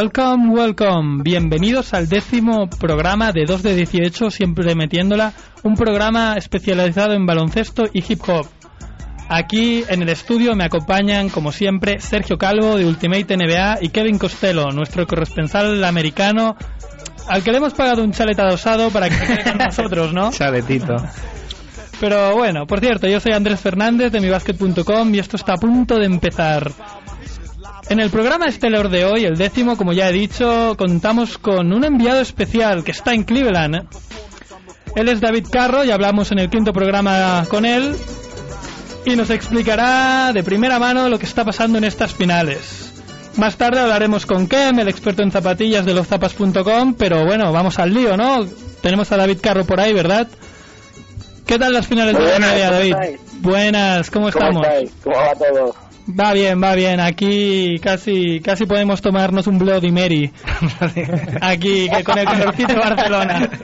Welcome, welcome. Bienvenidos al décimo programa de 2 de 18, siempre metiéndola, un programa especializado en baloncesto y hip hop. Aquí en el estudio me acompañan, como siempre, Sergio Calvo de Ultimate NBA y Kevin Costello, nuestro corresponsal americano, al que le hemos pagado un chalet adosado para que se quede con nosotros, ¿no? Chaletito. Pero bueno, por cierto, yo soy Andrés Fernández de mibasket.com y esto está a punto de empezar. En el programa estelar de hoy, el décimo, como ya he dicho, contamos con un enviado especial que está en Cleveland. Él es David Carro y hablamos en el quinto programa con él y nos explicará de primera mano lo que está pasando en estas finales. Más tarde hablaremos con Kem, el experto en zapatillas de loszapas.com, pero bueno, vamos al lío, ¿no? Tenemos a David Carro por ahí, ¿verdad? ¿Qué tal las finales de la NBA, ¿cómo David? estáis? Buenas, ¿cómo ¿Cómo estamos? estáis? ¿Cómo va todo? Va bien, va bien. Aquí casi casi podemos tomarnos un Bloody Mary. Aquí que con el calorcito de Barcelona.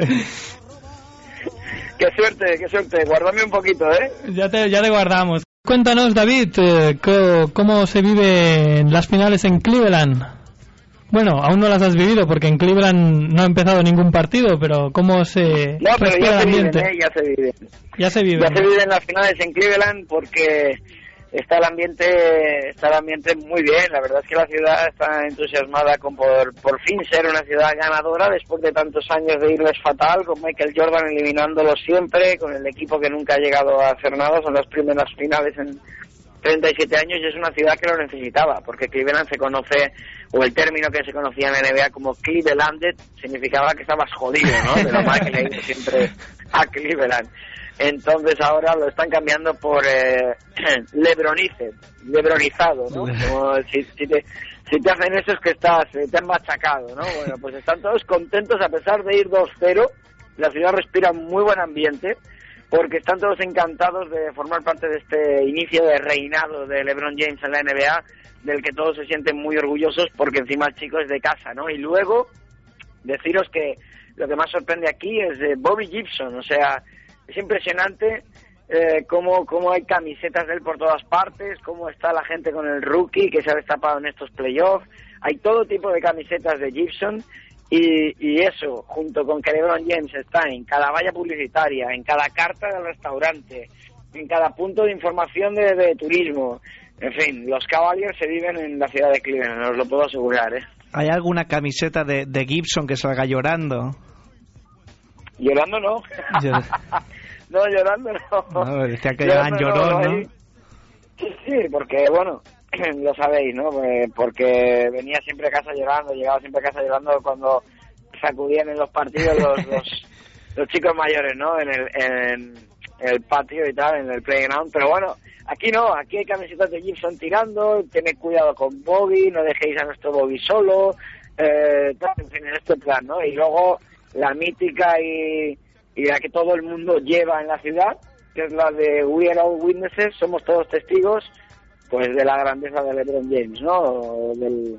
Qué suerte, qué suerte. Guárdame un poquito, ¿eh? Ya te, ya te guardamos. Cuéntanos, David, eh, cómo se viven las finales en Cleveland. Bueno, aún no las has vivido porque en Cleveland no ha empezado ningún partido, pero cómo se No, pero ya se viven. ¿eh? Ya se viven. Ya se vive. Ya se viven las finales en Cleveland porque está el ambiente está el ambiente muy bien. La verdad es que la ciudad está entusiasmada con por, por fin ser una ciudad ganadora después de tantos años de irles fatal, con Michael Jordan eliminándolo siempre, con el equipo que nunca ha llegado a hacer nada. Son las primeras finales en 37 años y es una ciudad que lo necesitaba, porque Cleveland se conoce, o el término que se conocía en la NBA como Clevelanded, significaba que estabas jodido, ¿no? De lo mal que le siempre a Cleveland. Entonces ahora lo están cambiando por eh, Lebronice, Lebronizado, ¿no? Como si, si te, si te hacen eso es que estás, eh, te han machacado, ¿no? Bueno, pues están todos contentos a pesar de ir 2-0, la ciudad respira muy buen ambiente, porque están todos encantados de formar parte de este inicio de reinado de LeBron James en la NBA, del que todos se sienten muy orgullosos porque encima el chico es de casa, ¿no? Y luego deciros que lo que más sorprende aquí es de Bobby Gibson, o sea, es impresionante eh, cómo, cómo hay camisetas de él por todas partes, cómo está la gente con el rookie que se ha destapado en estos playoffs, hay todo tipo de camisetas de Gibson y, y eso, junto con que LeBron James está en cada valla publicitaria, en cada carta del restaurante, en cada punto de información de, de turismo, en fin, los Cavaliers se viven en la ciudad de Cleveland, os lo puedo asegurar, ¿eh? ¿Hay alguna camiseta de, de Gibson que salga llorando? Llorando no. No, llorando no. No, decía que Llorando llorón, ¿no? Sí, sí, porque bueno, lo sabéis, ¿no? Eh, Porque venía siempre a casa llorando, llegaba siempre a casa llorando cuando sacudían en los partidos los, los, los chicos mayores, ¿no? En el, en el patio y tal, en el playground. Pero bueno, aquí no, aquí hay camisetas de Gibson tirando, tened cuidado con Bobby, no dejéis a nuestro Bobby solo, eh, tal, en fin, en este plan, ¿no? Y luego la mítica y, y la que todo el mundo lleva en la ciudad, que es la de We Are All Witnesses, somos todos testigos, pues de la grandeza de LeBron James, ¿no? De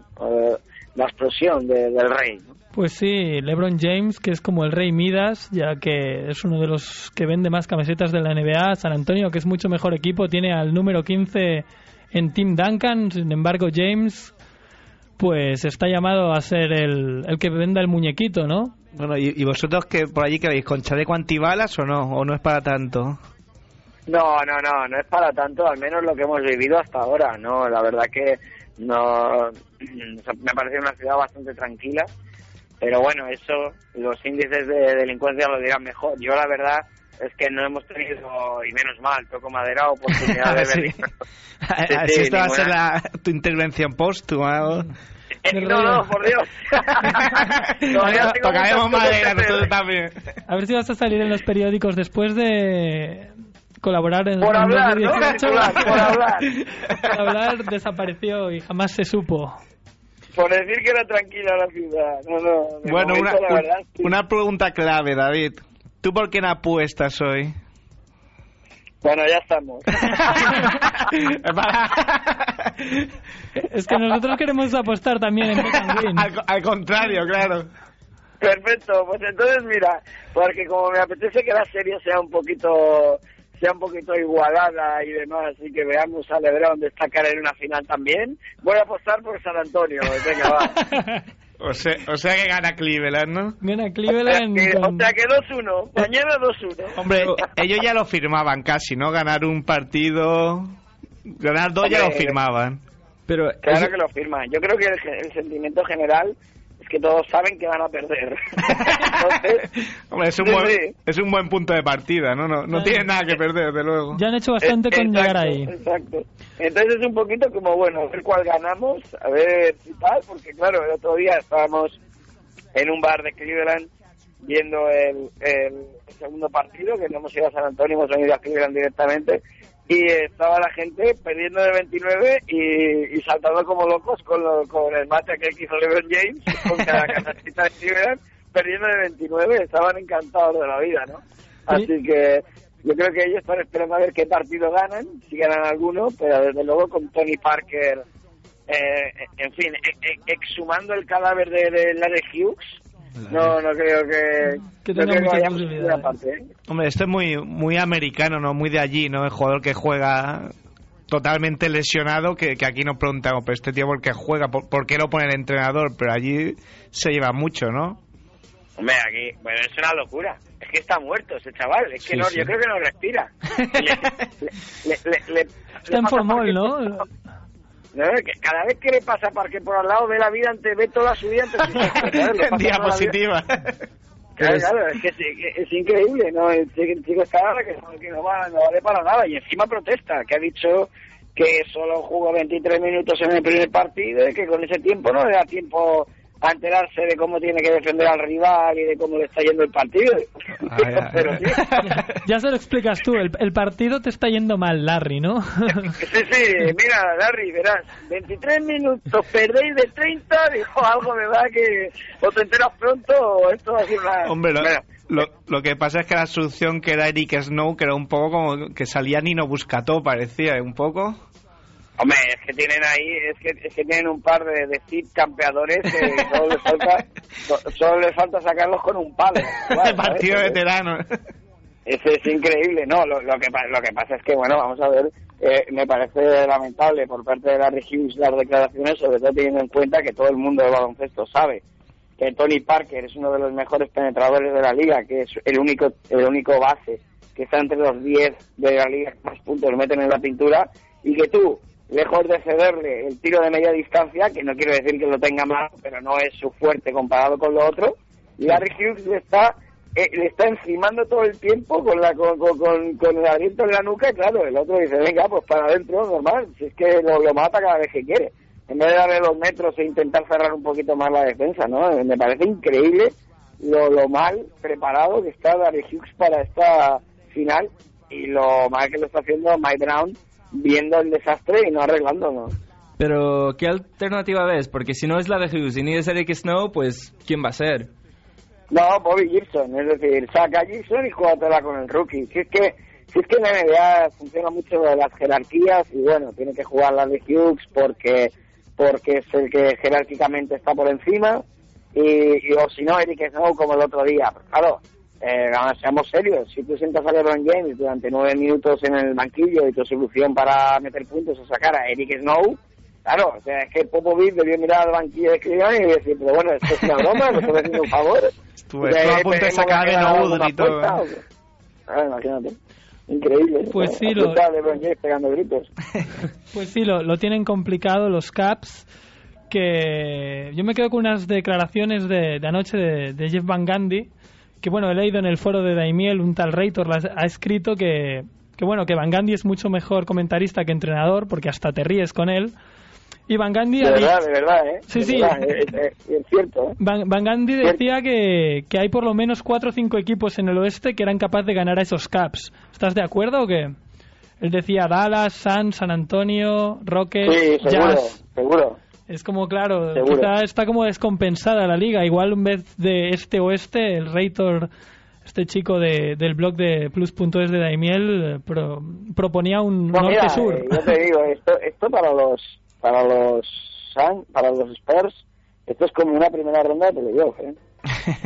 la explosión de- del rey. Pues sí, LeBron James, que es como el rey Midas, ya que es uno de los que vende más camisetas de la NBA. San Antonio, que es mucho mejor equipo, tiene al número 15 en Tim Duncan. Sin embargo, James, pues está llamado a ser el, el que venda el muñequito, ¿no? Bueno, ¿y, y vosotros que por allí que veis con chaleco antibalas o no? ¿O no es para tanto? No, no, no, no es para tanto, al menos lo que hemos vivido hasta ahora, no, la verdad que no, me parece una ciudad bastante tranquila, pero bueno, eso, los índices de delincuencia lo dirán mejor. Yo la verdad es que no hemos tenido, y menos mal, toco madera, oportunidad de ver. Así esta va a ser la, tu intervención póstuma. Eh, no, no, por Dios. Todavía Tocaremos madera nosotros también. A ver si vas a salir en los periódicos después de colaborar en Por en hablar, ¿no? 2018. Por hablar, por hablar. Por hablar desapareció y jamás se supo. Por decir que era tranquila la ciudad. No, no. Bueno, una, momento, la un- verdad, sí. una pregunta clave, David. ¿Tú por qué no apuestas hoy? Bueno, ya estamos. Es que nosotros queremos apostar también en al, al contrario, claro. Perfecto, pues entonces mira, porque como me apetece que la serie sea un poquito sea un poquito igualada y demás y que veamos a Lebron destacar en una final también, voy a apostar por San Antonio. Venga, va. O sea, o sea que gana Cleveland, ¿no? Gana Cleveland Que- o con- sea que 2-1, mañana 2-1. Hombre, ellos ya lo firmaban casi, ¿no? Ganar un partido... Ganar dos ya lo Hombre, firmaban. Pero Claro es- que lo firman. Yo creo que el, el sentimiento general es que todos saben que van a perder. Entonces, Hombre, es un, Sí, buen, sí. es un buen punto de partida, ¿no? No, no tiene nada que perder, desde luego. Ya han hecho bastante con Exacto, llegar ahí. Exacto. Entonces es un poquito como, bueno, a ver cuál ganamos, a ver si tal, porque claro, el otro día estábamos en un bar de Cleveland viendo el, el segundo partido, que no hemos ido a San Antonio, hemos venido a Cleveland directamente, y estaba la gente perdiendo de 29 y, y saltando como locos con, lo- con el mate que hizo LeBron James, con cada canastita de Cleveland, perdiendo de 29, estaban encantados de la vida, ¿no? Así que yo creo que ellos están esperando a ver qué partido ganan, si ganan alguno, pero desde luego con Tony Parker, eh, en fin, e- e- exhumando el cadáver de, de Larry Hughes, no, no creo que, Que no creo que parte. ¿eh? Hombre, esto es muy, muy americano, ¿no? Muy de allí, ¿no? El jugador que juega totalmente lesionado, que, que aquí nos preguntamos, pero este tío, ¿por qué juega? ¿Por, por qué lo pone el entrenador? Pero allí se lleva mucho, ¿no? Hombre, aquí, bueno, es una locura. Es que está muerto ese chaval. Es que Sí, no, sí. yo creo que no respira. Le- le- le- le- Está le en formol, ¿no? Que cada vez que le pasa Parque por al lado, ve la vida ante, ve toda su vida ante sus ojos, ¿sabes? Le pasa toda la vida- Diapositiva. Claro, Es- claro, es que es, increíble, ¿no? El chico, está que, no- que no, va, no vale para nada y encima protesta, que ha dicho que solo jugó 23 minutos en el primer partido y que con ese tiempo no le da tiempo a enterarse de cómo tiene que defender al rival y de cómo le está yendo el partido. Ah, ya. Pero sí, Ya se lo explicas tú, el, el partido te está yendo mal, Larry, ¿no? sí, sí, mira, Larry, verás, 23 minutos, perdéis de 30, dijo algo, ¿verdad? Que o te enteras pronto o esto va a ser una... Hombre, lo, Bueno, lo, lo que pasa es que la solución que era Eric Snow, que era un poco como que salía Nino Buscató, parecía, ¿eh? un poco. Hombre, es que tienen ahí, es que, es que tienen un par de, de campeadores que solo les falta, so- solo les falta sacarlos con un palo. ¿sabes? Partido veterano. Es, es increíble, no, lo, lo que lo que pasa es que, bueno, vamos a ver, eh, me parece lamentable por parte de Larry Hughes las declaraciones, sobre todo teniendo en cuenta que todo el mundo del baloncesto sabe que Tony Parker es uno de los mejores penetradores de la liga, que es el único, el único base que está entre los 10 de la liga que más puntos meten en la pintura, y que tú, lejos de cederle el tiro de media distancia, que no quiero decir que lo tenga mal, pero no es su fuerte comparado con lo otro, Larry Hughes le está eh, le está encimando todo el tiempo con la con, con, el aliento en la nuca claro, el otro dice, venga, pues para adentro, normal, si es que lo, lo mata cada vez que quiere. En vez de darle los metros e intentar cerrar un poquito más la defensa, ¿no? Me parece increíble lo, lo mal preparado que está Larry Hughes para esta final y lo mal que lo está haciendo Mike Brown viendo el desastre y no arreglándolo. Pero, ¿qué alternativa ves? Porque si no es la de Hughes y ni es Eric Snow, pues, ¿quién va a ser? No, Bobby Gibson, es decir, saca a Gibson y júgatela con el rookie. Si es que si es que en la NBA funciona mucho lo de las jerarquías y bueno, tiene que jugar la de Hughes porque porque es el que jerárquicamente está por encima y, y- o si no Eric Snow como el otro día. Pero claro, eh, vamos, seamos serios, si tú sientas a LeBron James durante nueve minutos en el banquillo y tu solución para meter puntos es sacar a Eric Snow, Claro, o sea, es que Popovich debió mirar al banquillo de Cleveland y decir, pero bueno, esto es una broma, me estoy haciendo un favor. Estuve, estuve a punto de sacar a y todo. Ah, imagínate. Increíble. Pues sí, lo- LeBron James pegando gritos. Pues sí, lo, lo tienen complicado los Caps. Que yo me quedo con unas declaraciones de, de anoche de, de Jeff Van Gundy. Que bueno, he leído en el foro de Daimiel, un tal Reitor ha escrito que, que bueno, que Van Gundy es mucho mejor comentarista que entrenador, porque hasta te ríes con él. Y Van Gundy De verdad, de verdad, ¿eh? Sí, De sí. verdad, es, es- es cierto, ¿eh? Van, Van Gundy decía que, que hay por lo menos cuatro o cinco equipos en el oeste que eran capaces de ganar a esos Caps. ¿Estás de acuerdo o qué? Él decía Dallas, San, San Antonio, Rockets, Sí, seguro, Jazz. seguro. Es como, claro, quizá está como descompensada la liga. Igual en vez de este-oeste, el Reitor, este chico de, del blog de Plus.es de Daimiel, pro- proponía un mira, norte-sur. eh, yo te digo, esto, esto para los para los para los Spurs, esto es como una primera ronda de playoff, ¿eh?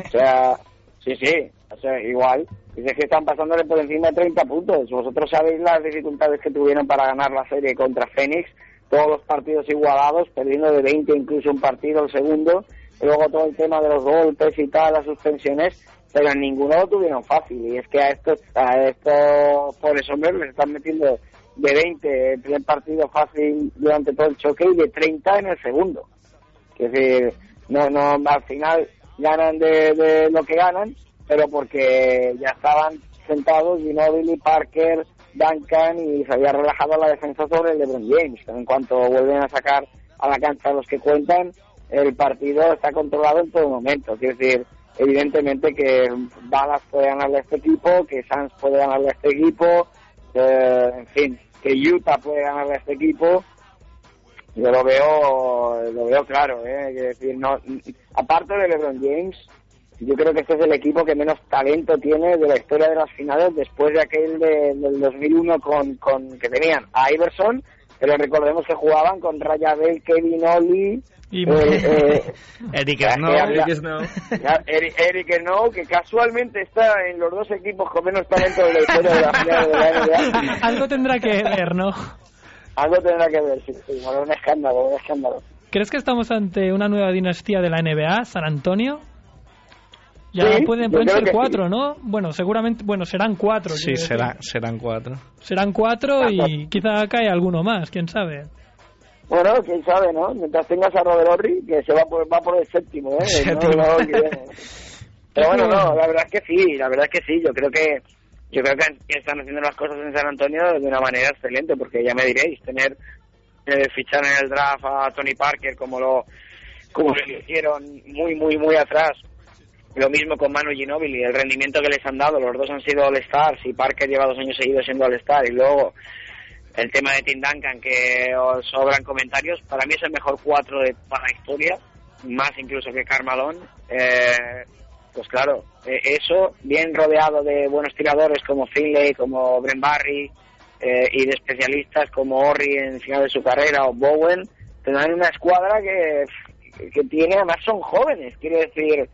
O sea, sí, sí, o sea, igual. Dices que están pasándole por encima de 30 puntos. Vosotros sabéis las dificultades que tuvieron para ganar la serie contra Phoenix, todos los partidos igualados, perdiendo de 20 incluso un partido el segundo, y luego todo el tema de los golpes y tal, las suspensiones, pero en ninguno lo tuvieron fácil. Y es que a estos, a estos pobres hombres les están metiendo de 20 el primer partido fácil durante todo el choque y de 30 en el segundo. Es decir, no, no, al final ganan de, lo que ganan, pero porque ya estaban sentados Ginobili, Parker, Duncan y se había relajado la defensa sobre el LeBron James. En cuanto vuelven a sacar a la cancha los que cuentan, el partido está controlado en todo momento. Es decir, evidentemente que Dallas puede ganarle a este equipo, que Suns puede ganarle a este equipo, eh, en fin, que Utah puede ganarle a este equipo yo lo veo lo veo claro ¿eh? es decir no aparte de LeBron James yo creo que este es el equipo que menos talento tiene de la historia de las finales después de aquel de- del 2001 con, con que tenían a Iverson pero recordemos que jugaban con Raya Bell, Kevin Oli Y- eh, Eric Ya, Snow. ya, Eric Snow. Eric, Eric Snow, que casualmente está en los dos equipos con menos talento de la historia de la final de la NBA Algo tendrá que ver, ¿no? algo tendrá que ver sí, sí, bueno, un escándalo un escándalo ¿Crees que estamos ante una nueva dinastía de la NBA, San Antonio? Ya Sí, pueden, ser cuatro, ¿no? Bueno, seguramente, bueno, serán cuatro. Sí, será, serán cuatro. Serán cuatro y quizá cae alguno más, quién sabe. Bueno, quién sabe, ¿no? Mientras tengas a Robert Horry, que se va por, va por el séptimo, ¿eh? Séptimo. No, no, que- Pero bueno, no, la verdad es que sí, la verdad es que sí. Yo creo que yo creo que que están haciendo las cosas en San Antonio de una manera excelente, porque ya me diréis, tener eh, fichar en el draft a Tony Parker como lo como lo hicieron muy, muy, muy atrás. Lo mismo con Manu Ginobili, el rendimiento que les han dado, los dos han sido All-Stars y Parker lleva dos años seguidos siendo All-Star y luego el tema de Tim Duncan que os sobran comentarios, para mí es el mejor cuatro de para la historia, más incluso que Carmalón. Eh, pues claro, eh, eso bien rodeado de buenos tiradores como Finlay, como Bren Barry eh, y de especialistas como Horry en final de su carrera o Bowen, tendrán una escuadra que, que tiene, además son jóvenes, quiero decir,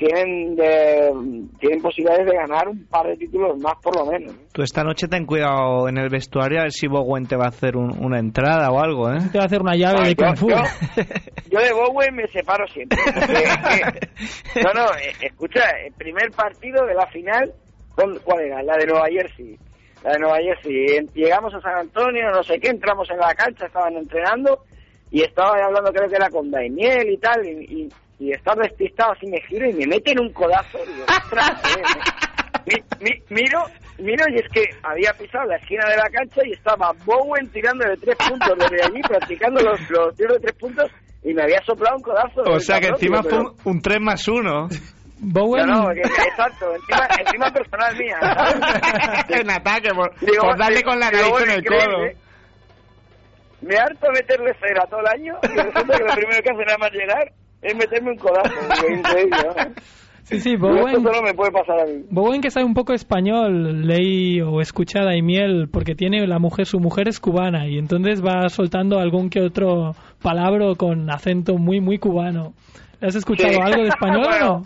tienen de, tienen posibilidades de ganar un par de títulos más por lo menos. Tú esta noche ten cuidado en el vestuario a ver si Bowen te va a hacer un- una entrada o algo, ¿eh? Te va a hacer una llave Ah, de yo- Kung Fu. yo- Yo de Bowen me separo siempre. porque es que- no, no, eh, escucha, el primer partido de la final, ¿cuál cuál era? La de Nueva Jersey. La de Nueva Jersey. Llegamos a San Antonio, no sé qué, entramos en la cancha, estaban entrenando y estaba hablando, creo que era con Daimiel y tal, y, y, y estaba despistado así, me giro y me meten un codazo. Y digo, "Ostras, eh". Mi- mi- miro, miro y es que había pisado la esquina de la cancha y estaba Bowen tirando de tres puntos desde allí, practicando los, los tiros de tres puntos y me había soplado un codazo. O sea que cabrón, encima fue un, un 3 más 1. Bowen, No, no, que- que- exacto, encima, encima personal mía. ¿sabes? en ataque, por, Digo, por darle digo, con la nariz en el codo. Me harto meterle cera todo el año y resulta que lo primero que hace nada más llegar es meterme un codazo. Digo, Increíble, ¿no? sí, sí, Bowen, Esto solo me puede pasar a mí. Bowen que sabe un poco español, leí o escuché a Daimiel, porque tiene la mujer, su mujer es cubana y entonces va soltando algún que otro palabra con acento muy, muy cubano. ¿Le ¿Has escuchado Sí. algo de español o no?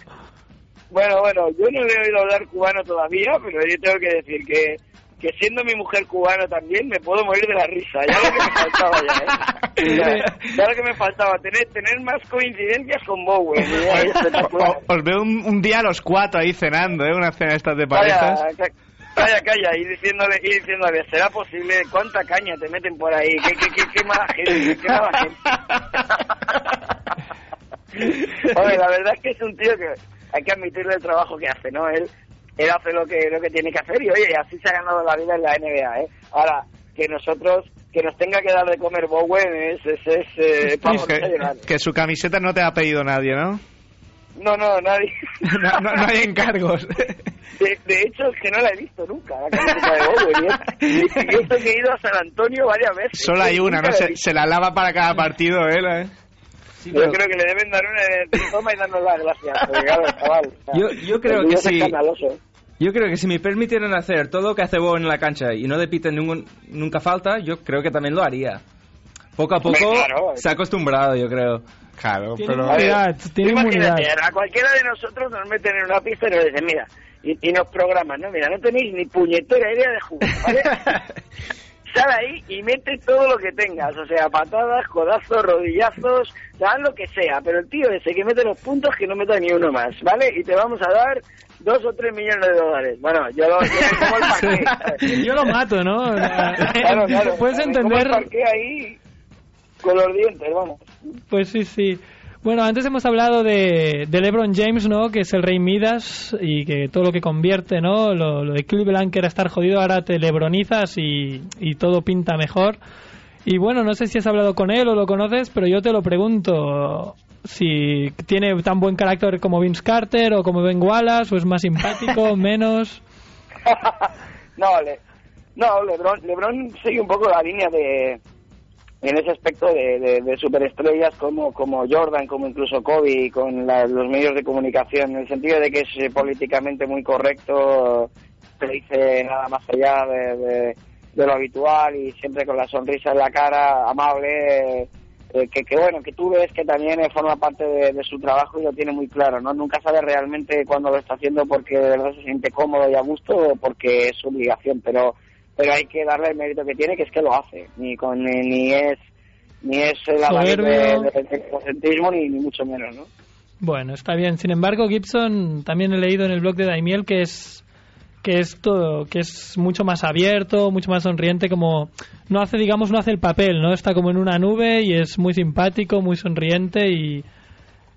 Bueno, bueno, yo no le he oído hablar cubano todavía, pero yo tengo que decir que, que siendo mi mujer cubana también me puedo morir de la risa. Ya lo que me faltaba ya, ¿eh? Ya, ya lo que me faltaba, tener, tener más coincidencias con Bowen. Os veo un, un día a los cuatro ahí cenando, ¿eh? Una cena estas de parejas. Calla, calla, y diciéndole, y diciéndole, ¿será posible? ¿Cuánta caña te meten por ahí? ¿Qué, qué, qué, qué mala gente? ¿Qué mala gente? Oye, la verdad es que es un tío que hay que admitirle el trabajo que hace, ¿no? Él, él hace lo que, lo que tiene que hacer y, oye, así se ha ganado la vida en la NBA, ¿eh? Ahora, que nosotros, que nos tenga que dar de comer Bowen es, es, es eh, vamos, que, su camiseta no te ha pedido nadie, ¿no? No, no, nadie. No, no- no hay encargos. De, de hecho, es que no la he visto nunca, la camiseta de Bowen. Y, y eso que he ido a San Antonio varias veces. Solo hay una, ¿no? Se, se la lava para cada partido él, ¿eh? Sí, Yo pero- creo que le deben dar una de toma y darnos las gracias. porque, claro, chaval, o sea, Yo- yo creo que sí. escandaloso. Yo creo que si me permitieran hacer todo lo que hace Bowen en la cancha y no le piten ningún- nunca falta, yo creo que también lo haría. Poco a poco claro. se ha acostumbrado, yo creo. Claro, Tiene pero... inmunidad, tiene inmunidad. Imagínate, a cualquiera de nosotros nos meten en una pista y nos dicen, mira, y, y nos programan, ¿no? Mira, no tenéis ni puñetera idea de jugar, ¿vale? Sal ahí y mete todo lo que tengas, o sea, patadas, codazos, rodillazos, dan lo que sea, pero el tío ese que mete los puntos que no meta ni uno más, ¿vale? Y te vamos a dar dos o tres millones de dólares. Bueno, yo lo yo como el parqué. Yo lo mato, ¿no? O sea, Claro, claro. Puedes me como entender... el parqué ahí con los dientes, vamos. Pues sí, sí. Bueno, antes hemos hablado de, de LeBron James, ¿no? Que es el rey Midas y que todo lo que convierte, ¿no? Lo, lo de Cleveland que era estar jodido, ahora te lebronizas y, y todo pinta mejor. Y bueno, no sé si has hablado con él o lo conoces, pero yo te lo pregunto si tiene tan buen carácter como Vince Carter o como Ben Wallace o es más simpático, menos. no, le, no Lebron, Lebron sigue un poco la línea de en ese aspecto de, de, superestrellas como como Jordan, como incluso Kobe, con la- los medios de comunicación, en el sentido de que es eh, políticamente muy correcto, te dice nada más allá de, lo habitual y siempre con la sonrisa en la cara, amable, eh, que, que bueno, que tú ves que también eh, forma parte de, de su trabajo y lo tiene muy claro, ¿no? Nunca sabe realmente cuándo lo está haciendo porque de verdad se siente cómodo y a gusto o porque es su obligación, pero pero hay que darle el mérito que tiene, que es que lo hace, ni con ni, ni es ni es de egocentrismo ni, ni mucho menos, ¿no? Bueno, está bien. Sin embargo, Gibson también he leído en el blog de Daimiel que es que es todo, que es mucho más abierto, mucho más sonriente, como no hace, digamos, no hace el papel, ¿no? Está como en una nube y es muy simpático, muy sonriente y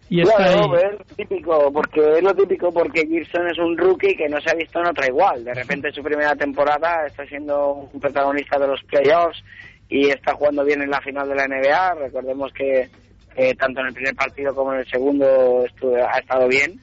y está Claro, ahí. es típico, porque es lo típico porque Gibson es un rookie que no se ha visto en otra igual. De repente su primera temporada está siendo un protagonista de los playoffs y está jugando bien en la final de la NBA. Recordemos que eh, tanto en el primer partido como en el segundo ha estado bien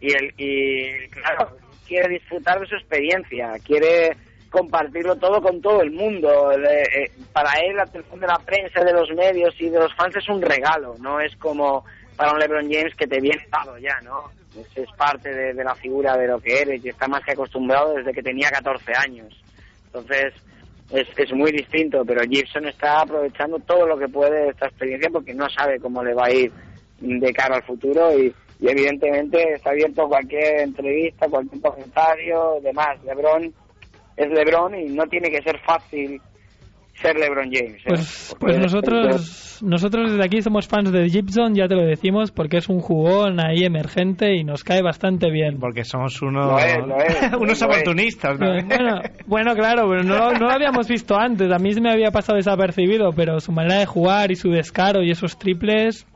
y el y claro quiere disfrutar de su experiencia, quiere compartirlo todo con todo el mundo. Eh, para él la atención de la prensa, de los medios y de los fans es un regalo, no es como para un LeBron James que te viene dado ya, ¿no? Es, parte de, la figura de lo que eres y está más que acostumbrado desde que tenía 14 años. Entonces es, es muy distinto, pero Gibson está aprovechando todo lo que puede de esta experiencia porque no sabe cómo le va a ir de cara al futuro y, y evidentemente está abierto cualquier entrevista, cualquier comentario, demás. LeBron es LeBron y no tiene que ser fácil ser LeBron James. ¿eh? Pues, pues es- nosotros, nosotros desde aquí somos fans de Gibson, ya te lo decimos, porque es un jugón ahí emergente y nos cae bastante bien. Porque somos unos, Lo es, lo es, unos lo es. oportunistas, ¿no? Bueno, bueno, claro, pero no, no lo habíamos visto antes. A mí se me había pasado desapercibido, pero su manera de jugar y su descaro y esos triples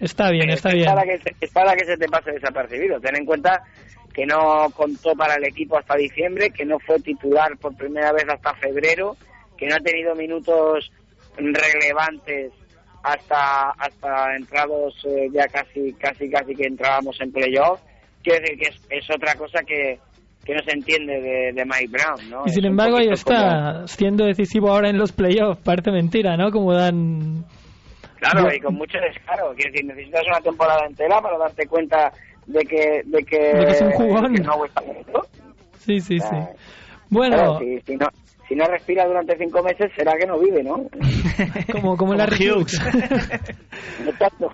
está bien, Es está bien. Para que, se- es para que se te pase desapercibido. Ten en cuenta que no contó para el equipo hasta diciembre, que no fue titular por primera vez hasta febrero, que no ha tenido minutos relevantes hasta hasta entrados eh, ya casi casi casi que entrábamos en playoff. Quiero decir que es, es otra cosa que, que no se entiende de, de Mike Brown, ¿no? Y sin embargo ahí como- está, siendo decisivo ahora en los playoffs. Parece mentira, ¿no? Como dan... Claro, Yo- y con mucho descaro. Quiero decir, necesitas una temporada entera para darte cuenta de que, de que, De que es un jugón. que no. Sí, sí, sí. Bueno, Claro, si, si no, si no respira durante cinco meses, será que no vive, ¿no? como, como en la Hughes. Exacto.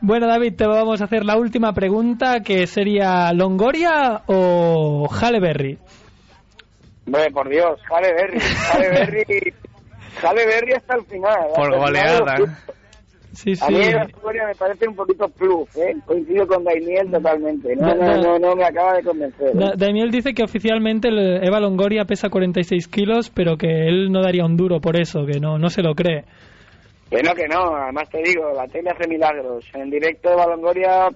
Bueno, David, te vamos a hacer la última pregunta, que sería ¿Longoria o Halle Berry? Hombre, por Dios, Halle Berry, Halle Berry, Halle Berry hasta el final. Por goleada. Justos. Sí, A mí sí. la Longoria me parece un poquito plus, ¿eh? Coincido con Daimiel totalmente. No, Da- no, da- no, no me acaba de convencer. ¿eh? Da- Daimiel dice que oficialmente Eva Longoria pesa 46 kilos, pero que él no daría un duro por eso, que no, no se lo cree. Que no, que no, además te digo, la tele hace milagros. En directo Eva Longoria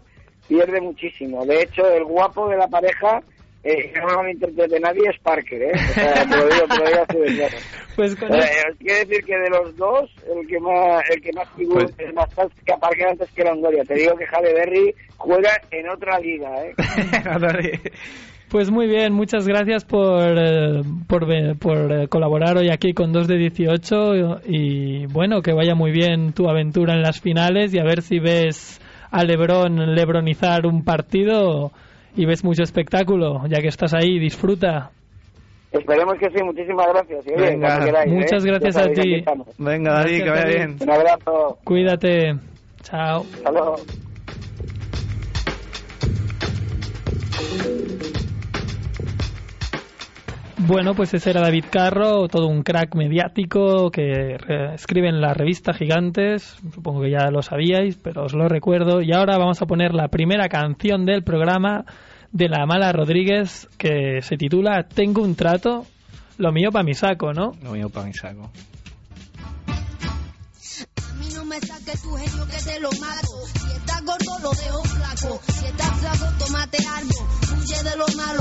pierde muchísimo. De hecho, el guapo de la pareja, eh, que no lo interprete nadie, es Parker, ¿eh? O sea, te lo digo, te lo digo así de claro. Pues con Eh, quiere decir que de los dos, el que más, el que más figura, Pues- es más que Parker antes que Longoria. Te digo que Javi Berry juega en otra liga, ¿eh? Pues muy bien, muchas gracias por, eh, por, por eh, colaborar hoy aquí con 2 de 18 y bueno, que vaya muy bien tu aventura en las finales y a ver si ves a Lebron lebronizar un partido y ves mucho espectáculo, ya que estás ahí, disfruta. Esperemos que sí, muchísimas gracias. Y, oye, Venga, queráis, ¿eh? muchas gracias a ti. Venga, David, que vaya bien. Un abrazo. Cuídate. Chao. Hasta luego. Bueno, pues ese era David Carro, todo un crack mediático que re- escribe en la revista Gigantes. Supongo que ya lo sabíais, pero os lo recuerdo. Y ahora vamos a poner la primera canción del programa de la Mala Rodríguez que se titula Tengo un trato, lo mío para mi saco, ¿no? Lo mío para mi saco. A mí no me saques tu genio que te lo mato. Si estás gordo, lo dejo flaco. Si estás flaco, tómate algo. Huye de lo malo.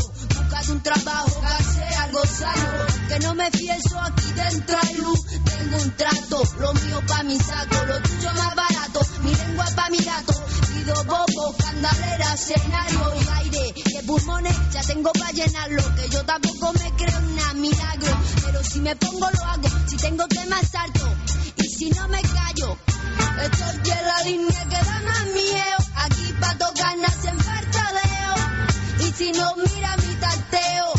Búscate un trabajo, que algo sano. Que no me fieso, aquí dentro hay luz. Tengo un trato, lo mío pa' mi saco. Lo tuyo más barato, mi lengua pa' mi gato. Pido bobo, candalera, escenario y aire. De pulmones ya tengo pa' llenarlo. Que yo tampoco me creo en milagro. Pero si me pongo, lo hago. Si tengo temas salto. Y si no me callo, estoy en la línea que da más miedo. Aquí pa' tocar nacen fartadeo. Y si no mira mi tarteo,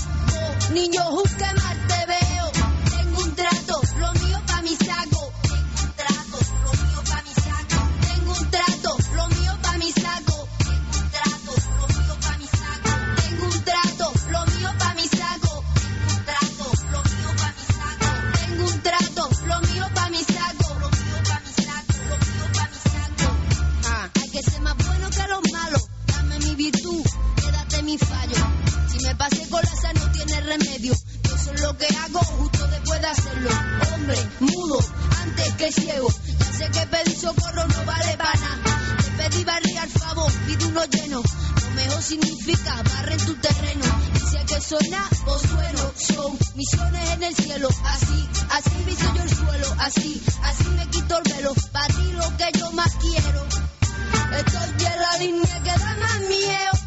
niño, juzgue más te veo. Tengo un trato, lo mío pa' mi saco. Tengo un trato, lo mío pa' mi saco. Tengo un trato, lo mío pa' mi saco. Tengo un trato, lo mío pa' mi saco. Tengo un trato, lo mío pa' mi saco. Tengo un trato, lo mío pa' mi saco. Tengo un trato, lo mío pa' mi saco. Lo mío pa' mi saco, lo mío pa' mi saco. Ah, hay que ser más bueno que los malos. Dame mi virtud, Si me pasé con la no tiene remedio. Yo es lo que hago justo después de hacerlo. Hombre, mudo, antes que ciego. Ya sé que pedir socorro no vale para nada. Te pedí barriga al favor, pide uno lleno. Lo mejor significa barre tu terreno. Hay que sonar, pues sueno. Son misiones en el cielo. Así, así viso yo el suelo. Así, así me quito el velo. Para ti lo que yo más quiero. Estoy en la línea que da más miedo.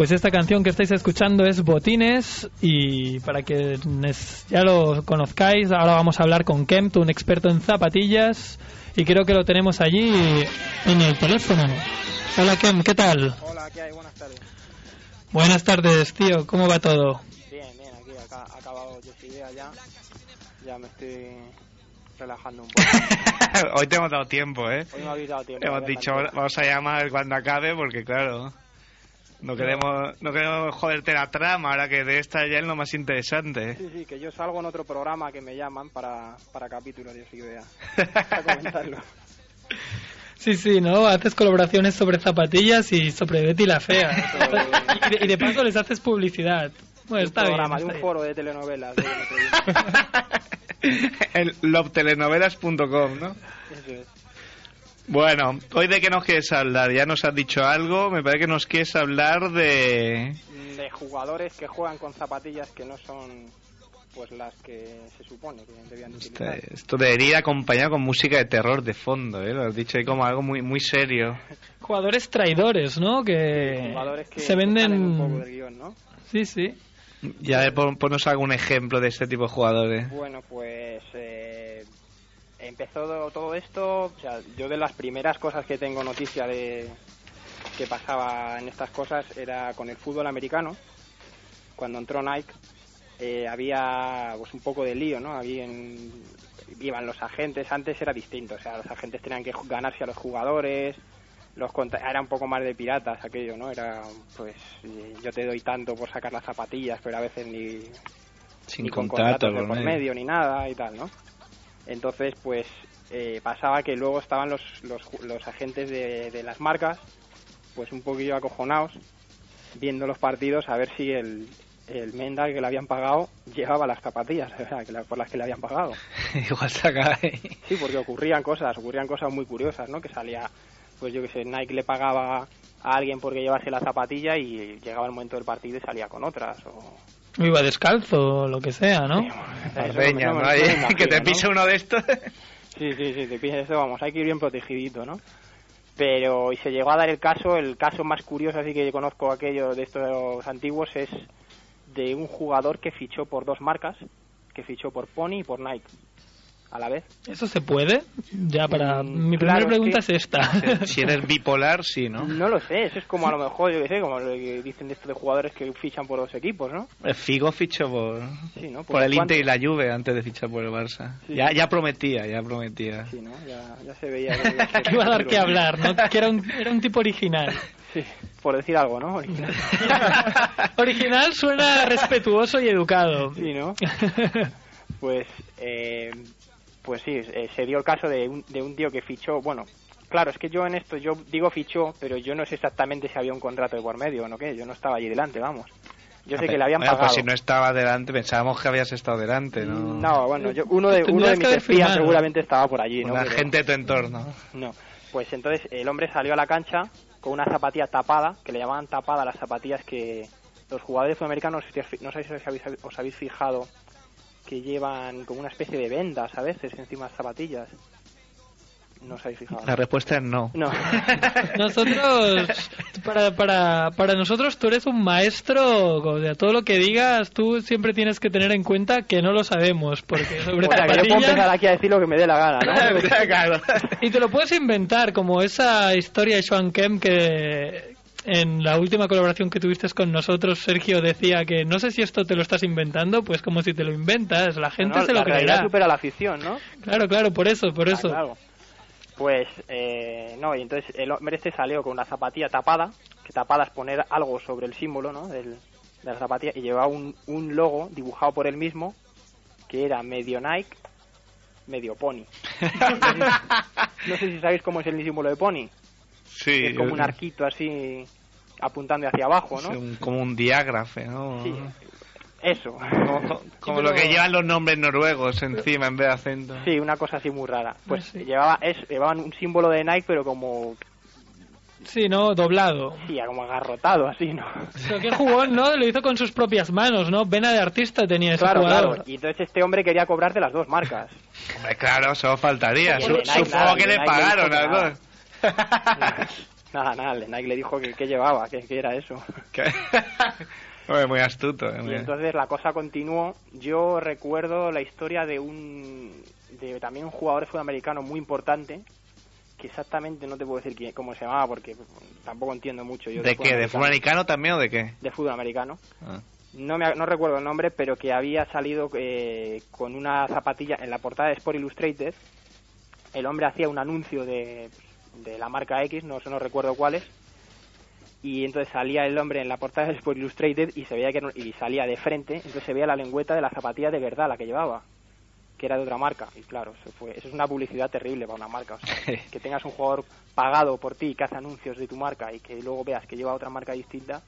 Pues esta canción que estáis escuchando es Botines y para que ya lo conozcáis, ahora vamos a hablar con Kemp, un experto en zapatillas y creo que lo tenemos allí en el teléfono. Hola Kemp, ¿qué tal? Hola, ¿qué hay? Buenas tardes. Buenas tardes, tío, ¿cómo va todo? Bien, bien, aquí acá, ha acabado yo idea ya. Ya me estoy relajando un poco. Hoy te hemos dado tiempo, ¿eh? Hoy me habéis dado tiempo. Hemos dicho, vamos a llamar cuando acabe, porque claro, no queremos, no queremos joderte la trama, ahora que de esta ya es lo más interesante. Sí, sí, que yo salgo en otro programa que me llaman para, para capítulos de idea. Para comentarlo. Sí, sí, ¿no? Haces colaboraciones sobre zapatillas y sobre Betty la Fea. y, de, y de paso les haces publicidad. Bueno, un está bien, programa, de está un bien. foro de telenovelas. de Televisión. en lobtelenovelas.com, ¿no? Eso es. Bueno, hoy de qué nos quieres hablar? Ya nos has dicho algo, me parece que nos quieres hablar de... De jugadores que juegan con zapatillas que no son pues las que se supone que debían de utilizar. Este- Esto debería ir acompañado con música de terror de fondo, ¿eh? Lo has dicho ahí como algo muy muy serio. Jugadores traidores, ¿no? Que Jugadores que se un venden... poco del guion, ¿no? Sí, sí. Ya, a ver, pon- ponnos algún ejemplo de este tipo de jugadores. Bueno, pues eh, empezó do- todo esto, o sea, yo de las primeras cosas que tengo noticia de que pasaba en estas cosas era con el fútbol americano. Cuando entró Nike eh, había pues un poco de lío, ¿no? Habían, iban los agentes, antes era distinto, o sea, los agentes tenían que ganarse a los jugadores, los era un poco más de piratas aquello, ¿no? Era pues eh, yo te doy tanto por sacar las zapatillas, pero a veces ni Sin ni con contrato contratos de por medio ni nada y tal, ¿no? Entonces, pues eh, pasaba que luego estaban los, los, los agentes de, de las marcas, pues un poquillo acojonados, viendo los partidos a ver si el, el Menda que le habían pagado llevaba las zapatillas que la- por las que le habían pagado. Igual ahí. Sí, porque ocurrían cosas, ocurrían cosas muy curiosas, ¿no? Que salía, pues yo que sé, Nike le pagaba a alguien porque llevase la zapatilla y llegaba el momento del partido y salía con otras. O... Iba descalzo o lo que sea, ¿no? Eso Peña, no que te ¿no? pisa uno de estos. Sí, sí, sí, te pillas eso, vamos, hay que ir bien protegidito, ¿no? Pero, y se llegó a dar el caso, el caso más curioso, así que yo conozco aquello de estos antiguos, es de un jugador que fichó por dos marcas, que fichó por Pony y por Nike, a la vez. ¿Eso se puede? Ya para... Mm, Mi claro, primera pregunta es es esta. Si eres bipolar, sí, ¿no? No lo sé, eso es como a lo mejor, yo que sé, como lo que dicen de esto de jugadores que fichan por dos equipos, ¿no? El Figo fichó por, Sí, ¿no? por el ¿cuánto? Inter y la Juve antes de fichar por el Barça. Sí. Ya, ya prometía, ya prometía. Sí, ¿no? Ya, ya se veía. que iba a que dar que hablar, ¿no? Que era un, era un tipo original. Sí, por decir algo, ¿no? Original. original suena respetuoso y educado. Sí, ¿no? Pues, eh, pues sí, eh, se dio el caso de un, de un tío que fichó, bueno, claro, es que yo en esto, yo digo fichó, pero yo no sé exactamente si había un contrato de por medio o no qué, yo no estaba allí delante, vamos. Yo sé que le habían Bueno, pagado. Pues si no estaba delante, pensábamos que habías estado delante, ¿no? No, bueno, yo, uno de, uno de que mis espías seguramente estaba por allí, ¿no? Una Pero- gente de tu entorno. No, pues entonces el hombre salió a la cancha con una zapatilla tapada, que le llamaban tapada las zapatillas que los jugadores sudamericanos, no sé si os habéis, os habéis fijado, que llevan como una especie de vendas a veces encima de las zapatillas. No os habéis fijado. La respuesta es no. No. Nosotros, para, para, para nosotros tú eres un maestro, o sea, todo lo que digas tú siempre tienes que tener en cuenta que no lo sabemos, porque sobre O sea, que yo puedo empezar aquí a decir lo que me dé la gana, ¿no? Claro. Y te lo puedes inventar, como esa historia de Sean Kemp que en la última colaboración que tuviste con nosotros, Sergio decía que no sé si esto te lo estás inventando, pues como si te lo inventas, la gente No, se lo la creerá. supera la afición, ¿no? Claro, claro, por eso, por Ah, eso. claro. Pues, eh, no, y entonces el hombre este salió con una zapatilla tapada, que tapada es poner algo sobre el símbolo, ¿no? Del, de la zapatilla, y llevaba un, un logo dibujado por él mismo, que era medio Nike, medio Pony. No sé si sabéis cómo es el símbolo de Pony. Sí. es como un arquito así apuntando hacia abajo, ¿no? Sí, un- como un diágrafe, ¿no? Sí, eso. Como, como pero- lo que llevan los nombres noruegos encima en vez de acento. Sí, una cosa así muy rara. Pues Ah, sí. llevaba es, llevaban un símbolo de Nike, pero como Sí, ¿no? Doblado. sí, como agarrotado así, ¿no? Pero qué jugón, ¿no? Lo hizo con sus propias manos, ¿no? Vena de artista tenía ese Claro, jugador. claro. Y entonces este hombre quería cobrar de las dos marcas. Hombre, claro, solo faltaría. Supongo que le pagaron dijo nada, nada, el de Nike le dijo que, que llevaba, que, que era eso. Hombre, muy astuto. eh, Y entonces la cosa continuó. Yo recuerdo la historia de un de también un jugador sudamericano muy importante que exactamente no te puedo decir quién, cómo se llamaba porque tampoco entiendo mucho yo ¿De qué? ¿De fútbol americano también o de qué? de fútbol americano. Ah. No, me, no recuerdo el nombre, pero que había salido eh, con una zapatilla en la portada de Sport Illustrated. El hombre hacía un anuncio de, de la marca X, no, no recuerdo cuál es. Y entonces salía el hombre en la portada de Sport Illustrated y se veía que era un- y salía de frente, entonces se veía la lengüeta de la zapatilla de verdad, la que llevaba, que era de otra marca. Y claro, eso, fue, eso es una publicidad terrible para una marca. O sea, que tengas un jugador pagado por ti que hace anuncios de tu marca y que luego veas que lleva otra marca distinta,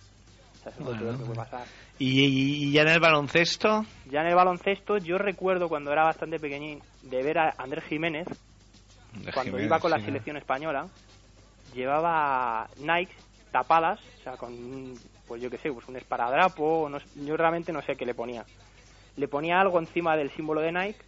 O sea, eso es lo peor que puede pasar. ¿Y, y- y ya en el baloncesto? Ya en el baloncesto, yo recuerdo cuando era bastante pequeñín de ver a Andrés Jiménez, cuando Jiménez, iba con la sí. selección española, llevaba Nike tapadas, o sea, con, un- pues yo qué sé, pues un esparadrapo, no, yo realmente no sé qué le ponía. Le ponía algo encima del símbolo de Nike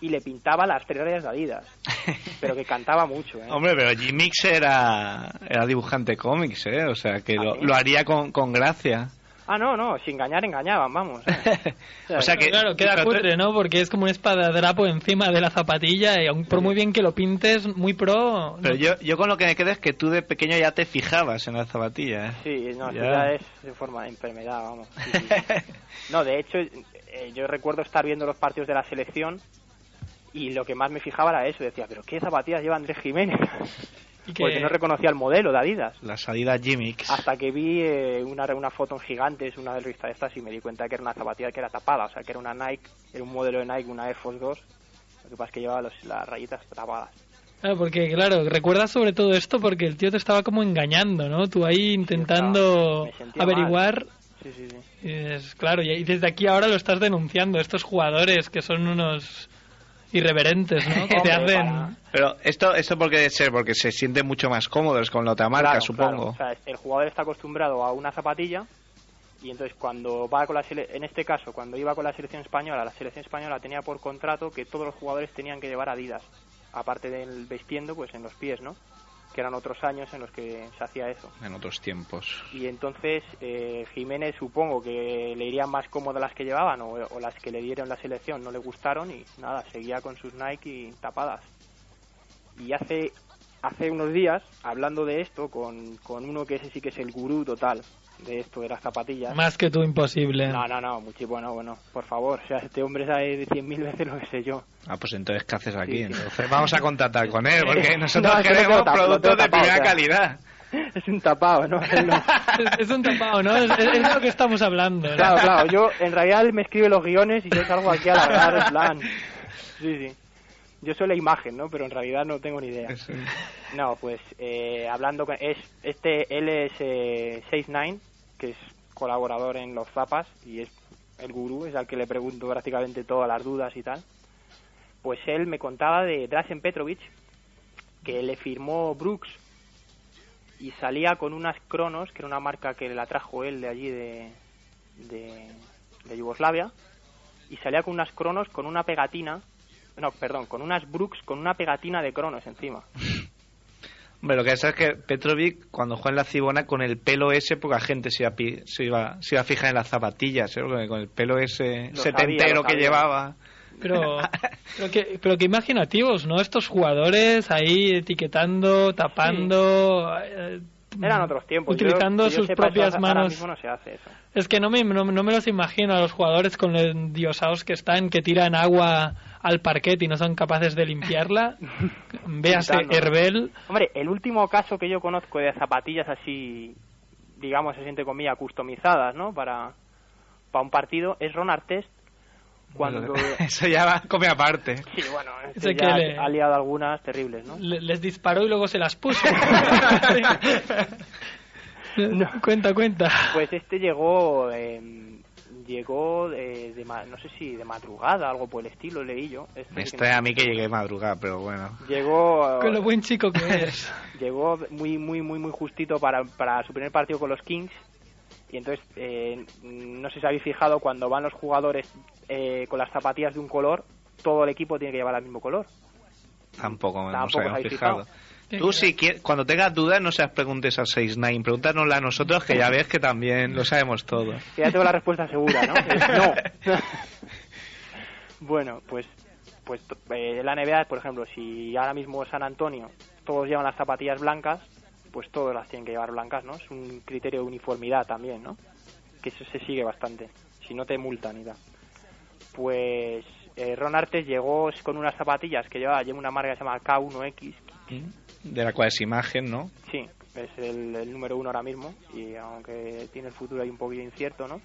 y le pintaba las tres rayas de Adidas, pero que cantaba mucho, ¿eh? Hombre, pero G-Mix era, era dibujante cómics, ¿eh? O sea, que ¿Ah, lo, sí? lo haría con, con gracia. Ah, no, no, sin engañar engañaban, vamos. ¿eh? O sea que... claro, queda pero tú- cutre, ¿no? Porque es como un espadadrapo encima de la zapatilla y aun por muy bien que lo pintes, muy pro... Pero no- yo, yo con lo que me quedo es que tú de pequeño ya te fijabas en las zapatillas. ¿eh? Sí, no, Ya. ya es de forma de enfermedad, vamos. Sí, sí, sí. No, de hecho, eh, yo recuerdo estar viendo los partidos de la selección y lo que más me fijaba era eso. Decía, ¿pero qué zapatillas lleva Andrés Jiménez? Que- Porque no reconocía el modelo de Adidas. La salida G-Mix. Hasta que vi eh, una, una foto en gigantes, una de revista de estas, y me di cuenta que era una zapatilla que era tapada. O sea, que era una Nike, era un modelo de Nike, una Air Force 2. Lo que pasa es que llevaba los- las rayitas tapadas. Claro, porque claro, recuerdas sobre todo esto porque el tío te estaba como engañando, ¿no? Tú ahí intentando averiguar... Sí, sí, sí. es, claro, y desde aquí ahora lo estás denunciando, estos jugadores que son unos irreverentes, ¿no? Que te hacen... Pero esto, esto por qué debe ser, porque se sienten mucho más cómodos con la otra marca, Claro, supongo. claro. O sea, el jugador está acostumbrado a una zapatilla y entonces cuando va con la sele- en este caso cuando iba con la selección española, la selección española tenía por contrato que todos los jugadores tenían que llevar Adidas, aparte del vestiendo, pues en los pies, ¿no? Que eran otros años en los que se hacía eso. En otros tiempos. Y entonces eh, Jiménez supongo que le irían más cómodas las que llevaban o, o las que le dieron la selección no le gustaron y nada, seguía con sus Nike y tapadas. Y hace hace unos días, hablando de esto con, con uno que ese sí que es el gurú total de esto de las zapatillas. Más que tú, imposible. No, no, no, mucho, bueno, bueno, por favor, o sea, este hombre sabe de cien mil veces lo que sé yo. Ah, pues entonces, ¿qué haces aquí? Sí. Entonces, vamos a contactar con él, porque nosotros No, queremos productos de primera o sea. calidad. Es un tapado, ¿no? Es, es un tapado, ¿no? Es, es- es de lo que estamos hablando. ¿no? Claro, claro, yo en realidad me escribe los guiones y yo salgo aquí a largar en plan. Sí, sí. Yo soy la imagen, ¿no? Pero en realidad no tengo ni idea. No, pues eh, hablando con... Es, este, él es eh, 69, que es colaborador en Los Zapas y es el gurú, es al que le pregunto prácticamente todas las dudas y tal. Pues él me contaba de Drazen Petrovic, que le firmó Brooks y salía con unas Cronos, que era una marca que la trajo él de allí de, de, de Yugoslavia, y salía con unas Cronos con una pegatina, no, perdón, con unas Brooks con una pegatina de Cronos encima. Hombre, lo que pasa es que Petrovic, cuando juega en la Cibona, con el pelo ese, poca gente se iba, se iba, se iba a fijar en las zapatillas, ¿eh? Con el pelo ese Lo setentero sabía, que llevaba. Pero, pero, que, pero que imaginativos, ¿no? Estos jugadores ahí etiquetando, tapando... eh, Eran otros tiempos. Yo- Utilizando yo sus sepa, propias ahora manos. mismo no se hace eso. Es que no me, no, no me los imagino a los jugadores con lo endiosados que están, que tiran agua al parquet y no son capaces de limpiarla. Véase. Herbel. Hombre, el último caso que yo conozco de zapatillas así, digamos, se siente comillas, customizadas, ¿no? Para, para un partido, es Ron Artest cuando... Eso ya va, come aparte. Sí, bueno, este ya le- ha liado algunas terribles, ¿no? Le- les disparó y luego se las puso. Cuenta, cuenta. Pues este llegó, eh, llegó de, de no sé si de madrugada, algo por el estilo, leí yo. Este no- a mí que llegué madrugada, pero bueno. Llegó, Con lo buen chico que es. llegó muy, muy, muy, muy justito para, para su primer partido con los Kings. Y entonces, eh, no sé si habéis fijado, cuando van los jugadores eh, con las zapatillas de un color, todo el equipo tiene que llevar el mismo color. Tampoco Tampoco os habéis fijado. fijado. Tú, si quieres, cuando tengas dudas, no seas preguntes al 6-9, pregúntanosla a nosotros, que ya ves que también lo sabemos todo. Que ya tengo la respuesta segura, ¿no? Es no. bueno, pues pues eh, la NBA, por ejemplo, si ahora mismo San Antonio todos llevan las zapatillas blancas, pues todos las tienen que llevar blancas, ¿no? Es un criterio de uniformidad también, ¿no? Que eso se sigue bastante. Si no te multan y tal. Pues eh, Ron Artes llegó con unas zapatillas que lleva, lleva una marca que se llama K1X. De la cual es imagen, ¿no? Sí, es el, el número uno ahora mismo. Y aunque tiene el futuro ahí un poquito incierto, ¿no?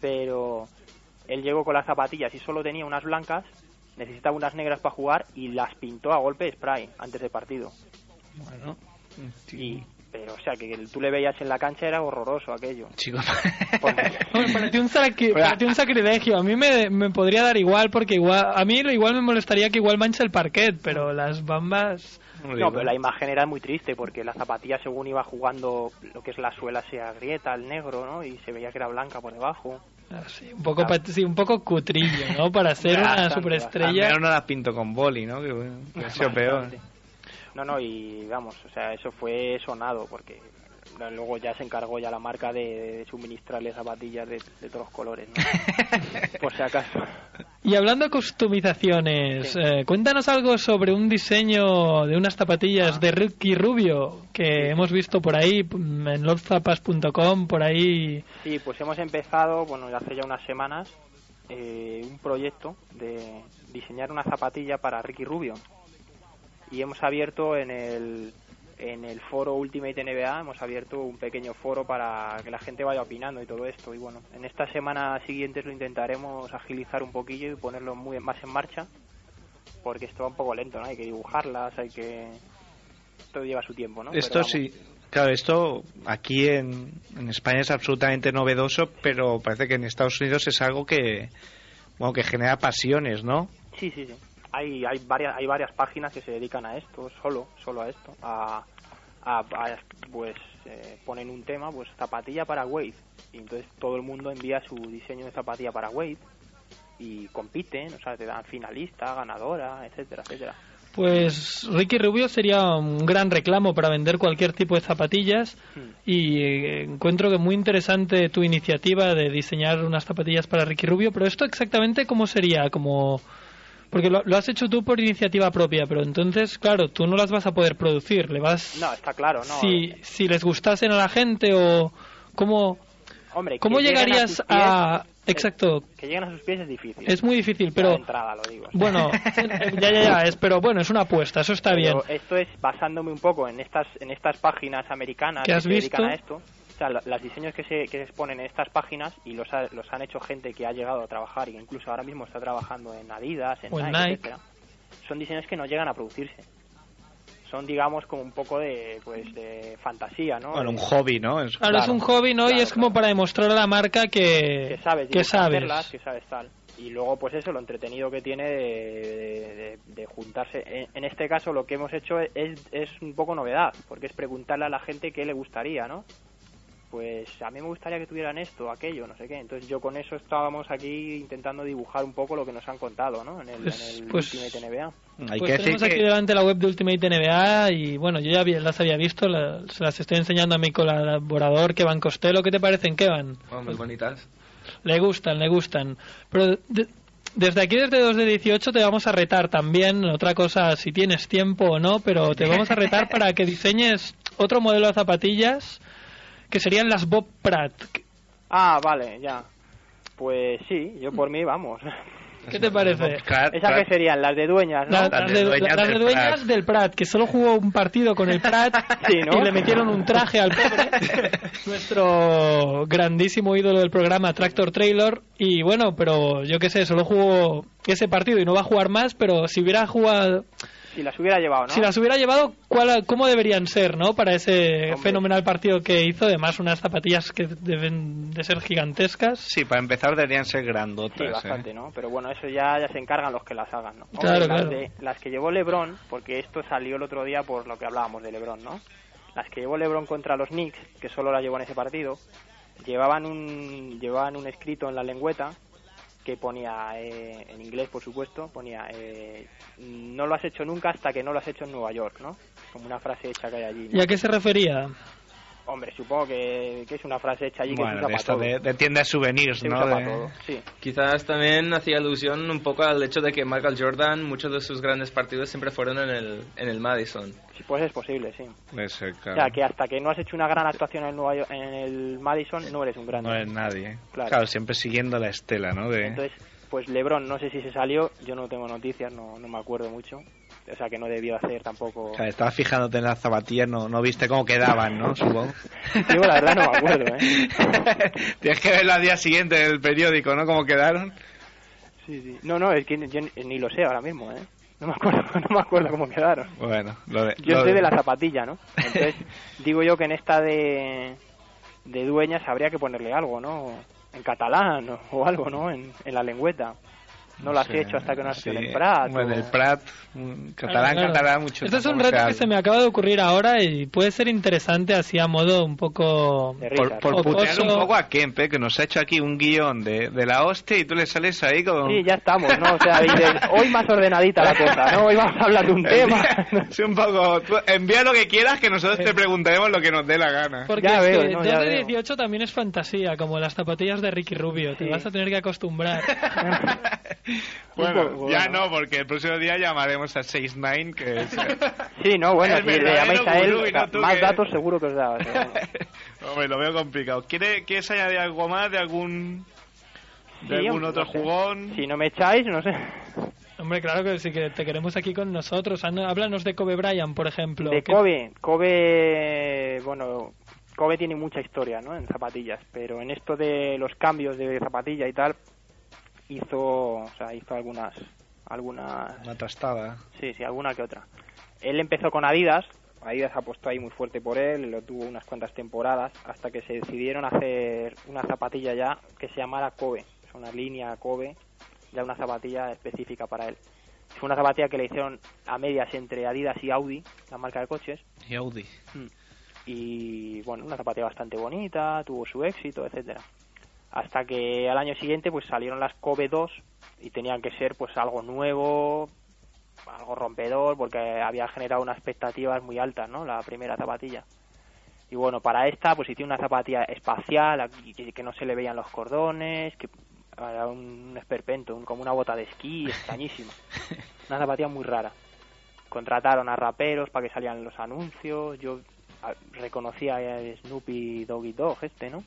Pero él llegó con las zapatillas y solo tenía unas blancas, necesitaba unas negras para jugar y las pintó a golpe de spray antes del partido. Bueno. Y pero o sea que tú le veías en la cancha era horroroso aquello. Chico, Me pareció un, sacri- sacrilegio. A mí me, me podría dar igual porque igual a mí lo igual me molestaría que igual manche el parquet, pero las bambas No, pero la imagen era muy triste porque la zapatilla según iba jugando lo que es la suela se agrieta al negro, ¿no? Y se veía que era blanca por debajo. así, un poco sí, un poco cutrillo, ¿no? Para ser una Bastante, Al superestrella. menos no las pinto con boli, ¿no? Que, bueno, que ha sido peor. No, no, y vamos, o sea, eso fue sonado porque luego ya se encargó ya la marca de, de suministrarle zapatillas de, de todos los colores, ¿no? Por si acaso. Y hablando de customizaciones, Sí. eh, cuéntanos algo sobre un diseño de unas zapatillas Ah. de Ricky Rubio que hemos visto por ahí mm, en lordzapas.com, por ahí. Sí, pues hemos empezado, bueno, hace ya unas semanas, eh, un proyecto de diseñar una zapatilla para Ricky Rubio. Y hemos abierto en el, en el foro Ultimate NBA, hemos abierto un pequeño foro para que la gente vaya opinando y todo esto. Y bueno, en estas semanas siguientes lo intentaremos agilizar un poquillo y ponerlo muy más en marcha, porque esto va un poco lento, ¿no? Hay que dibujarlas, hay que... Todo lleva su tiempo, ¿no? Esto sí, claro, esto aquí en, en España es absolutamente novedoso, pero parece que en Estados Unidos es algo que, bueno, que genera pasiones, ¿no? Sí, sí, sí. Hay, hay varias hay varias páginas que se dedican a esto, solo solo a esto, a, a, a, pues eh, ponen un tema, pues zapatilla para Wave y entonces todo el mundo envía su diseño de zapatilla para Wave y compiten, o sea, te dan finalista, ganadora, etcétera, etcétera. Pues Ricky Rubio sería un gran reclamo para vender cualquier tipo de zapatillas Hmm. y eh, encuentro que muy interesante tu iniciativa de diseñar unas zapatillas para Ricky Rubio, pero esto exactamente cómo sería, como porque lo, lo has hecho tú por iniciativa propia, pero entonces, claro, tú no las vas a poder producir, le vas No, está claro, no. si eh, si les gustasen a la gente o cómo hombre, cómo a llegarías pies- a exacto, que lleguen a sus pies es difícil. es muy difícil, pero entrada lo digo. bueno, ya ya ya, es pero bueno, es una apuesta, eso está bien. Esto es basándome un poco en estas en estas páginas americanas ¿Que has se dedican visto? a esto. O sea, los diseños que se, que se exponen en estas páginas y los, ha- los han hecho gente que ha llegado a trabajar y que incluso ahora mismo está trabajando en Adidas, en Nike, Nike. etcétera. Son diseños que no llegan a producirse. Son, digamos, como un poco de, pues, de fantasía, ¿no? Bueno, un hobby, ¿no? Es- Claro, es un hobby, ¿no? y es como claro. para demostrar a la marca que, que sabes que sabes. hacerlas, que sabes tal. Y luego, pues eso, lo entretenido que tiene de, de- de- de juntarse. En, en este caso, lo que hemos hecho es, es un poco novedad, porque es preguntarle a la gente qué le gustaría, ¿no? Pues a mí me gustaría que tuvieran esto, aquello, no sé qué. Entonces yo con eso estábamos aquí intentando dibujar un poco lo que nos han contado, ¿no? En el, Pues- en el pues- Ultimate NBA. Hay pues que decir tenemos aquí que delante la web de Ultimate NBA y bueno, yo ya las había visto, la- se las estoy enseñando a mi colaborador Kevan Costello. ¿Qué te parecen, Kevan? Oh, muy bonitas. Le gustan, le gustan. Pero de- desde aquí, desde 2 de 18, te vamos a retar también, otra cosa, si tienes tiempo o no, pero te vamos a retar para que diseñes otro modelo de zapatillas que serían las Bob Pratt. Ah, vale, ya. Pues sí, yo por mí, vamos. ¿Qué te parece? ¿Esas que serían? Las de dueñas, ¿no? Las, de dueñas las de del dueñas Prat. del Prat, que solo jugó un partido con el Prat Sí, ¿no? y le metieron un traje al pobre. Nuestro grandísimo ídolo del programa, Tractor Trailer. Y bueno, pero yo qué sé, solo jugó ese partido y no va a jugar más, pero si hubiera jugado, Si las hubiera llevado, ¿no? si las hubiera llevado, ¿cuál, ¿cómo deberían ser, no? Para ese Hombre. fenomenal partido que hizo, además unas zapatillas que deben de ser gigantescas. Sí, para empezar deberían ser Sí, grandotas. ¿eh? bastante, ¿no? Pero bueno, eso ya, ya se encargan los que las hagan, ¿no? Hombre, Claro, las, claro. de- las que llevó LeBron, porque esto salió el otro día por lo que hablábamos de LeBron, ¿no? Las que llevó LeBron contra los Knicks, que solo las llevó en ese partido, llevaban un, llevaban un escrito en la lengüeta ponía, eh, en inglés por supuesto, ponía, eh, no lo has hecho nunca hasta que no lo has hecho en Nueva York, ¿no? Como una frase hecha que hay allí. ¿Y a qué se refería? Hombre, supongo que, que es una frase hecha allí que se usa de para esto todo. de, de tienda de souvenirs, Se ¿no? usa De- para todo, sí. Quizás también hacía alusión un poco al hecho de que Michael Jordan, muchos de sus grandes partidos siempre fueron en el, en el Madison. Sí, pues es posible, sí. de ser, O claro. sea, que hasta que no has hecho una gran actuación en, Nueva York- en el Madison, no eres un grande. No es nadie. Claro. Claro. siempre siguiendo la estela, ¿no? De... Entonces, pues LeBron, no sé si se salió, yo no tengo noticias, no, no me acuerdo mucho. O sea, que no debió hacer tampoco... Claro, estabas fijándote en las zapatillas, no, no viste cómo quedaban, ¿no? Supongo. Digo, la verdad no me acuerdo, ¿eh? Tienes que verlo al día siguiente en el periódico, ¿no? Cómo quedaron. Sí, sí. No, no, es que yo ni- ni lo sé ahora mismo, ¿eh? No me acuerdo, no me acuerdo cómo quedaron. Bueno, lo de, Yo lo soy de la zapatilla, ¿no? Entonces, digo yo que en esta de, de dueñas habría que ponerle algo, ¿no? En catalán o, o algo, ¿no? En, en la lengüeta. No lo has Sí, hecho hasta que no has sí. hecho en el Prat. Bueno, o- el Prat, mm, catalán, Claro. catalán, mucho. Este es un reto que se me acaba de ocurrir ahora y puede ser interesante así a modo un poco... Por, por putear un poco a Kemp, eh, que nos ha hecho aquí un guion de, de la hostia y tú le sales ahí con... Sí, ya estamos, ¿no? O sea, dices, hoy más ordenadita la cosa, ¿no? Hoy vamos a hablar de un tema. Sí, un poco. tú envía lo que quieras que nosotros te preguntaremos lo que nos dé la gana. Porque Ya es veo, que no, 2 ya de veo. 18 también es fantasía, como las zapatillas de Ricky Rubio. Te vas a tener que acostumbrar. Bueno, Un poco, ya no, porque el próximo día llamaremos a 6-9, que es... Sí, no, bueno, si le llamáis a él, no más que- datos seguro que os da. o sea, Hombre, lo veo complicado. ¿Quiere, ¿Quieres añadir algo más de algún, de Sí, algún otro no sé. jugón? Si no me echáis, no sé. Hombre, claro que sí que te queremos aquí con nosotros. Háblanos de Kobe Bryant, por ejemplo. De ¿Qué- Kobe, Kobe, bueno, Kobe tiene mucha historia, ¿no? En zapatillas, pero en esto de los cambios de zapatilla y tal, hizo, o sea, hizo algunas, algunas, Una trastada. sí, sí, alguna que otra. Él empezó con Adidas, Adidas apostó ahí muy fuerte por él, lo tuvo unas cuantas temporadas, hasta que se decidieron hacer una zapatilla ya que se llamara Kobe, es una línea Kobe, ya una zapatilla específica para él. Fue una zapatilla que le hicieron a medias entre Adidas y Audi, la marca de coches, Y Audi. y bueno, una zapatilla bastante bonita, tuvo su éxito, etcétera. Hasta que al año siguiente pues salieron las Kobe 2 y tenían que ser pues algo nuevo, algo rompedor porque había generado unas expectativas muy altas, ¿no? La primera zapatilla. Y bueno, para esta pues hicieron una zapatilla espacial, que, no se le veían los cordones, que era un esperpento, un- como una bota de esquí, extrañísima. Una zapatilla muy rara. Contrataron a raperos para que salían los anuncios, yo a- reconocía a Snoopy Doggy Dog este, ¿no?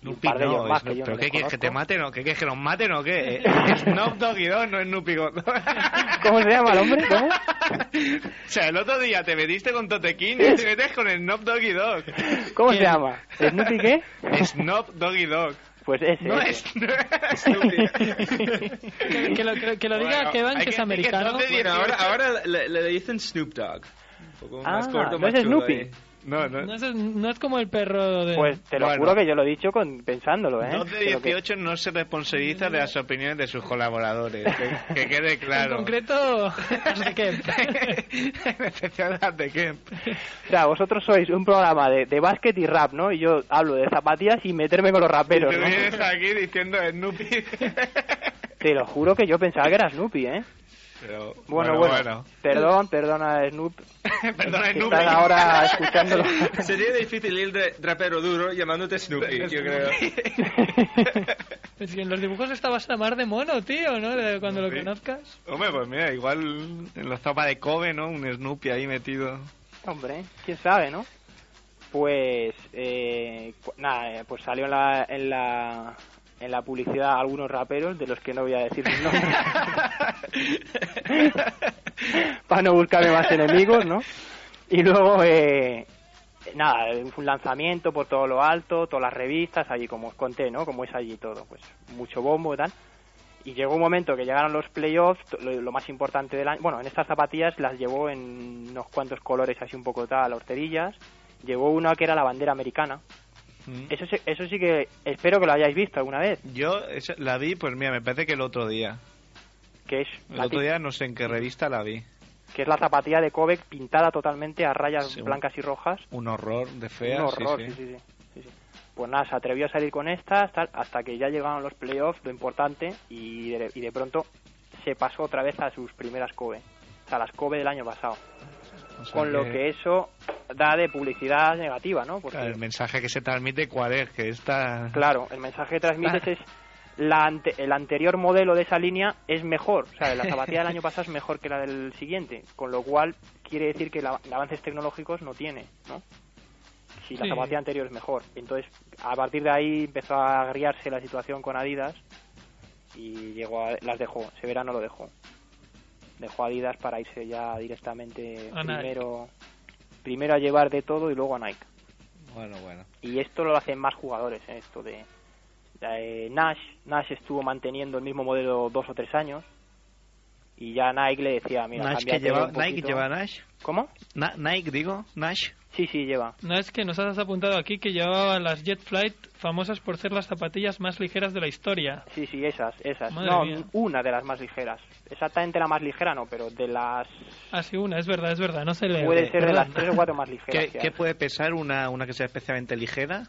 Snoopy par de ellos no, más Snoop- que yo no ¿Pero les qué quieres? ¿Que te maten o qué quieres? ¿Que nos maten o qué? Eh, Snoop Doggy Dogg no es Snoopy God. ¿Cómo se llama el hombre? ¿Cómo? O sea, el otro día te metiste con Totequín y te metes con Snoop Doggy Dog. ¿Cómo se llama? ¿Snoopy qué? Snoop Doggy Dog. Pues ese. No ese. es Snoopy. Que, que lo, que, que lo diga Bueno, Kevan, hay que es que que americano. de Bueno, ahora, ahora le, le dicen Snoop Dogg. Un poco más Ah, corto, ¿no más es chulo Snoopy? ahí. No, no. No es, no es como el perro de... Pues te lo Bueno. juro que yo lo he dicho con, pensándolo, ¿eh? De Pero que- 18 no se responsabiliza de las opiniones de sus colaboradores. Que, que quede claro. En concreto, sé qué. en especial las de Kemp. O sea, vosotros sois un programa de, de básquet y rap, ¿no? Y yo hablo de zapatillas y meterme con los Y raperos, tú ¿no? vienes aquí diciendo Snoopy. Te lo juro que yo pensaba que era Snoopy, ¿eh? Pero, Bueno, bueno. Perdón, perdona Snoop. Perdona, que Snoopy. están ahora escuchándolo. Sería difícil ir de rapero duro llamándote Snoopy, yo creo. Es que en los dibujos estabas a mar de mono, tío, ¿no? De cuando lo Sí. conozcas. Hombre, pues mira, igual en la zapa de Kobe, ¿no? Un Snoopy ahí metido. Hombre, quién sabe, ¿no? Pues, eh, nada, eh, pues salió en la, en la en la publicidad algunos raperos de los que no voy a decir sus nombres para no buscarme más enemigos, ¿no? Y luego, eh, nada, un lanzamiento por todo lo alto, todas las revistas, allí como os conté, ¿no? Como es allí todo, pues mucho bombo y tal. Y llegó un momento que llegaron los playoffs, lo, lo más importante del año. Bueno, en estas zapatillas las llevó en unos cuantos colores así un poco tal, horterillas. Llegó una que era la bandera americana. Mm. Eso, sí- eso sí que espero que lo hayáis visto alguna vez. Yo esa- la vi, pues mira, me parece que el otro día. Que es, El otro día no sé en qué revista la vi. que es la zapatilla de Kobe pintada totalmente a rayas Sí, blancas y rojas. Un horror de fea. un horror, sí, sí, sí. Pues nada, se atrevió a salir con estas tal, hasta que ya llegaron los playoffs, lo importante, y de, y de pronto se pasó otra vez a sus primeras Kobe. O sea, las Kobe del año pasado. O sea Con lo que eso da de publicidad negativa, ¿no? Porque, claro, el mensaje que se transmite, ¿cuál es? Que esta. claro, el mensaje que transmites es la ante- el anterior modelo de esa línea es mejor, o sea, la zapatilla del año pasado es mejor que la del siguiente, con lo cual quiere decir que la- avances tecnológicos no tiene, ¿no? Si la Sí. zapatilla anterior es mejor. Entonces, a partir de ahí empezó a agriarse la situación con Adidas y llegó a, las dejó, ese verano lo dejó. Dejó a Adidas para irse ya directamente primero primero a llevar de todo y luego a Nike. Bueno, bueno. Y esto lo hacen más jugadores, ¿eh? esto de, de Nash. Nash estuvo manteniendo el mismo modelo dos o tres años Y ya Nike le decía, mira, Nash que lleva, un Nike lleva Nash. ¿Cómo? Na- Nike, digo, Nash. Sí, sí, lleva. No es que nos has apuntado aquí que llevaba las Jet Flight famosas por ser las zapatillas más ligeras de la historia. Sí, sí, esas, esas. Madre no, mía. una de las más ligeras. Exactamente la más ligera no, pero de las... Ah, sí, una, es verdad, es verdad, no se lee. Puede ser de las tres o cuatro más ligeras. ¿Qué, puede pesar una, una que sea especialmente ligera?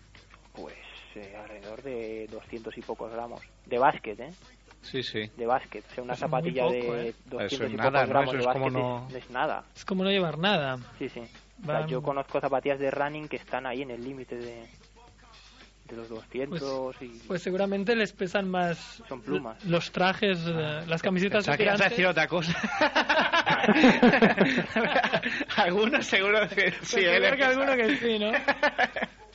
Pues eh, alrededor de 200 y pocos gramos. De básquet, ¿eh? Sí, sí. De básquet. O sea, una es zapatilla poco, de ¿eh? 200 Eso es y nada, pocos ¿no? gramos de como básquet no- es, es nada. Es como no llevar nada. Sí, sí. O sea, Van- yo conozco zapatillas de running que están ahí en el límite de, de los 200 y... Pues seguramente les pesan más Son plumas. los trajes, eh, las camisetas Pensaba que ibas a tirantes. decir otra cosa. Algunos seguro que Pues sí. ¿eh? que alguno que sí, ¿no?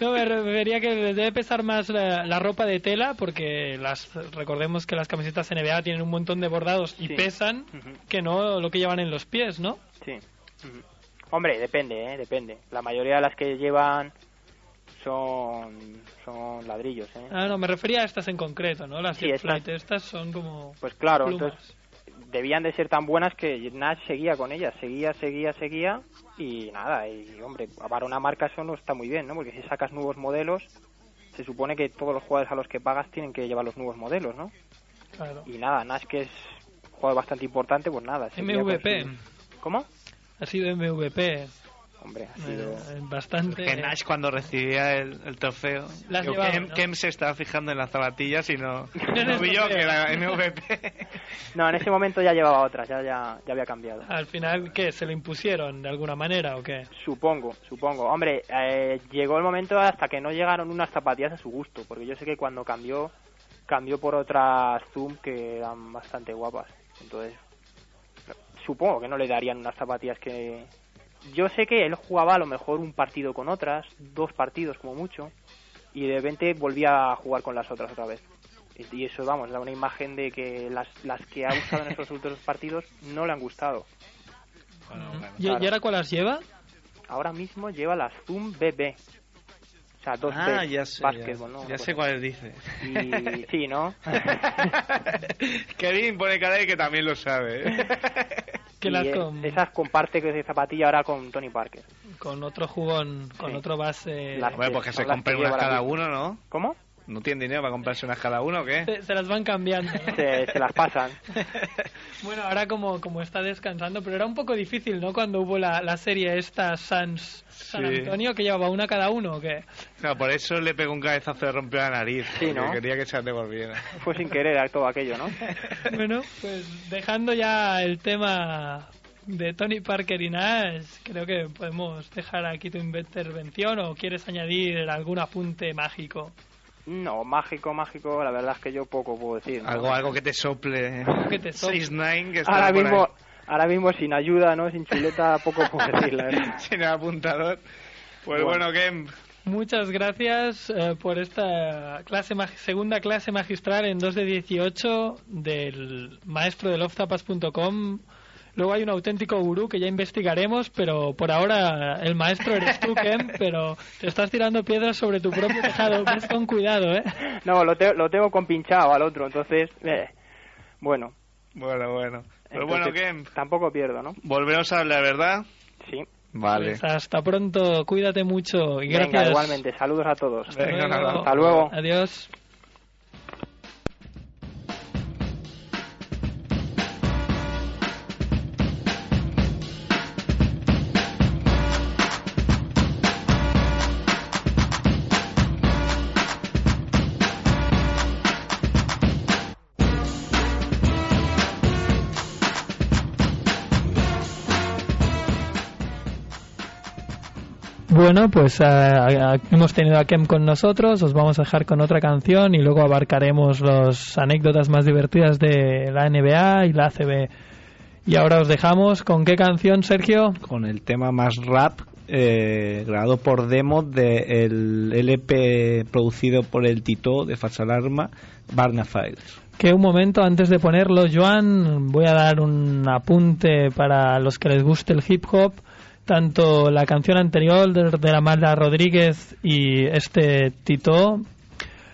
No, me refería que les debe pesar más la, la ropa de tela porque las recordemos que las camisetas NBA tienen un montón de bordados y Sí. pesan que no lo que llevan en los pies, ¿no? Sí. Ujú. Hombre, depende, ¿eh? Depende. La mayoría de las que llevan son, son ladrillos, ¿eh? Ah, no, me refería a estas en concreto, ¿no? Las Sí, estas. Flight, estas son como Pues claro, plumas. entonces debían de ser tan buenas que Nash seguía con ellas, seguía, seguía, seguía y nada, y hombre, para una marca eso no está muy bien, ¿no? Porque si sacas nuevos modelos, se supone que todos los jugadores a los que pagas tienen que llevar los nuevos modelos, ¿no? Claro. Y nada, Nash que es un jugador bastante importante, pues nada. MVP. su- ¿Cómo? Ha sido MVP. Hombre, ha sido... eh, bastante. Que Nash cuando recibía el, el trofeo, digo, Kem, ¿no? Kem se estaba fijando en las zapatillas y no, que era MVP. No, en ese momento ya llevaba otras, ya, ya, ya había cambiado. Al final, ¿qué? ¿Se lo impusieron de alguna manera o qué? Supongo, supongo. Hombre, eh, llegó el momento hasta que no llegaron unas zapatillas a su gusto, porque yo sé que cuando cambió, cambió por otras Zoom que eran bastante guapas. Entonces, supongo que no le darían unas zapatillas que... Yo sé que él jugaba a lo mejor un partido con otras, dos partidos como mucho, y de repente volvía a jugar con las otras otra vez. Y eso, vamos, da una imagen de que las, las que ha usado en esos últimos partidos no le han gustado. ¿Y, claro. y ahora cuál las lleva? ahora mismo lleva las Zoom BB. O sea, dos Ah, ya sé. Básquetbol, ¿no? ya Pues- sé cuáles dice. Y sí, ¿no? Kevin pone cara de que también lo sabe. ¿eh? Que las con, Esas comparte que zapatilla ahora con Tony Parker. con otro jugón, con Sí. otro base. Las- Bueno, pues que se que unas cada uno, ¿no? ¿Cómo? ¿No tienen dinero para comprarse unas cada uno o qué? Se, se las van cambiando. ¿no? Se, se las pasan. Bueno, ahora como, como está descansando, pero era un poco difícil, ¿no? Cuando hubo la, la serie esta Sans San Sí. Antonio, que llevaba una cada uno, ¿o qué? No, por eso le pegó un cabezazo y rompió la nariz. Sí, porque ¿no? Quería que se devolviera. Fue sin querer todo aquello, ¿no? Bueno, pues dejando ya el tema de Tony Parker y Nash, creo que podemos dejar aquí tu intervención o quieres añadir algún apunte mágico. No, mágico, mágico, la verdad es que yo poco puedo decir. ¿no? Algo, algo que te sople. que te sople. 6-9 que está Ahora mismo, ahí. ahora mismo sin ayuda, ¿no? Sin chuleta, poco puedo decir, la verdad. Sin el apuntador. Pues Bueno. bueno, Muchas gracias eh, por esta clase mag- segunda clase magistral en 2 de 18 del maestro de loftapas.com. Luego hay un auténtico gurú que ya investigaremos, pero por ahora el maestro eres tú, Ken, pero te estás tirando piedras sobre tu propio tejado. Ves con cuidado, ¿eh? No, lo, te- lo tengo compinchado al otro, entonces, eh, bueno. Bueno, bueno. Pues bueno, Kem, Tampoco pierdo, ¿no? volveremos a hablar, ¿verdad? Sí. Vale. Pues hasta pronto, cuídate mucho y Venga, gracias. igualmente. Saludos a todos. Hasta Venga, luego. nada. Hasta luego. Adiós. Bueno, pues eh, eh, hemos tenido a Kem con nosotros, os vamos a dejar con otra canción y luego abarcaremos las anécdotas más divertidas de la NBA y la ACB. Y ahora os dejamos con qué canción, Sergio. Con el tema más rap eh, grabado por demo del LP producido por el Tito de Falsa Alarma, Barna Files. Que un momento antes de ponerlo, Joan, voy a dar un apunte para los que les guste el hip hop. Tanto la canción anterior de, la Mala Rodríguez y este Tito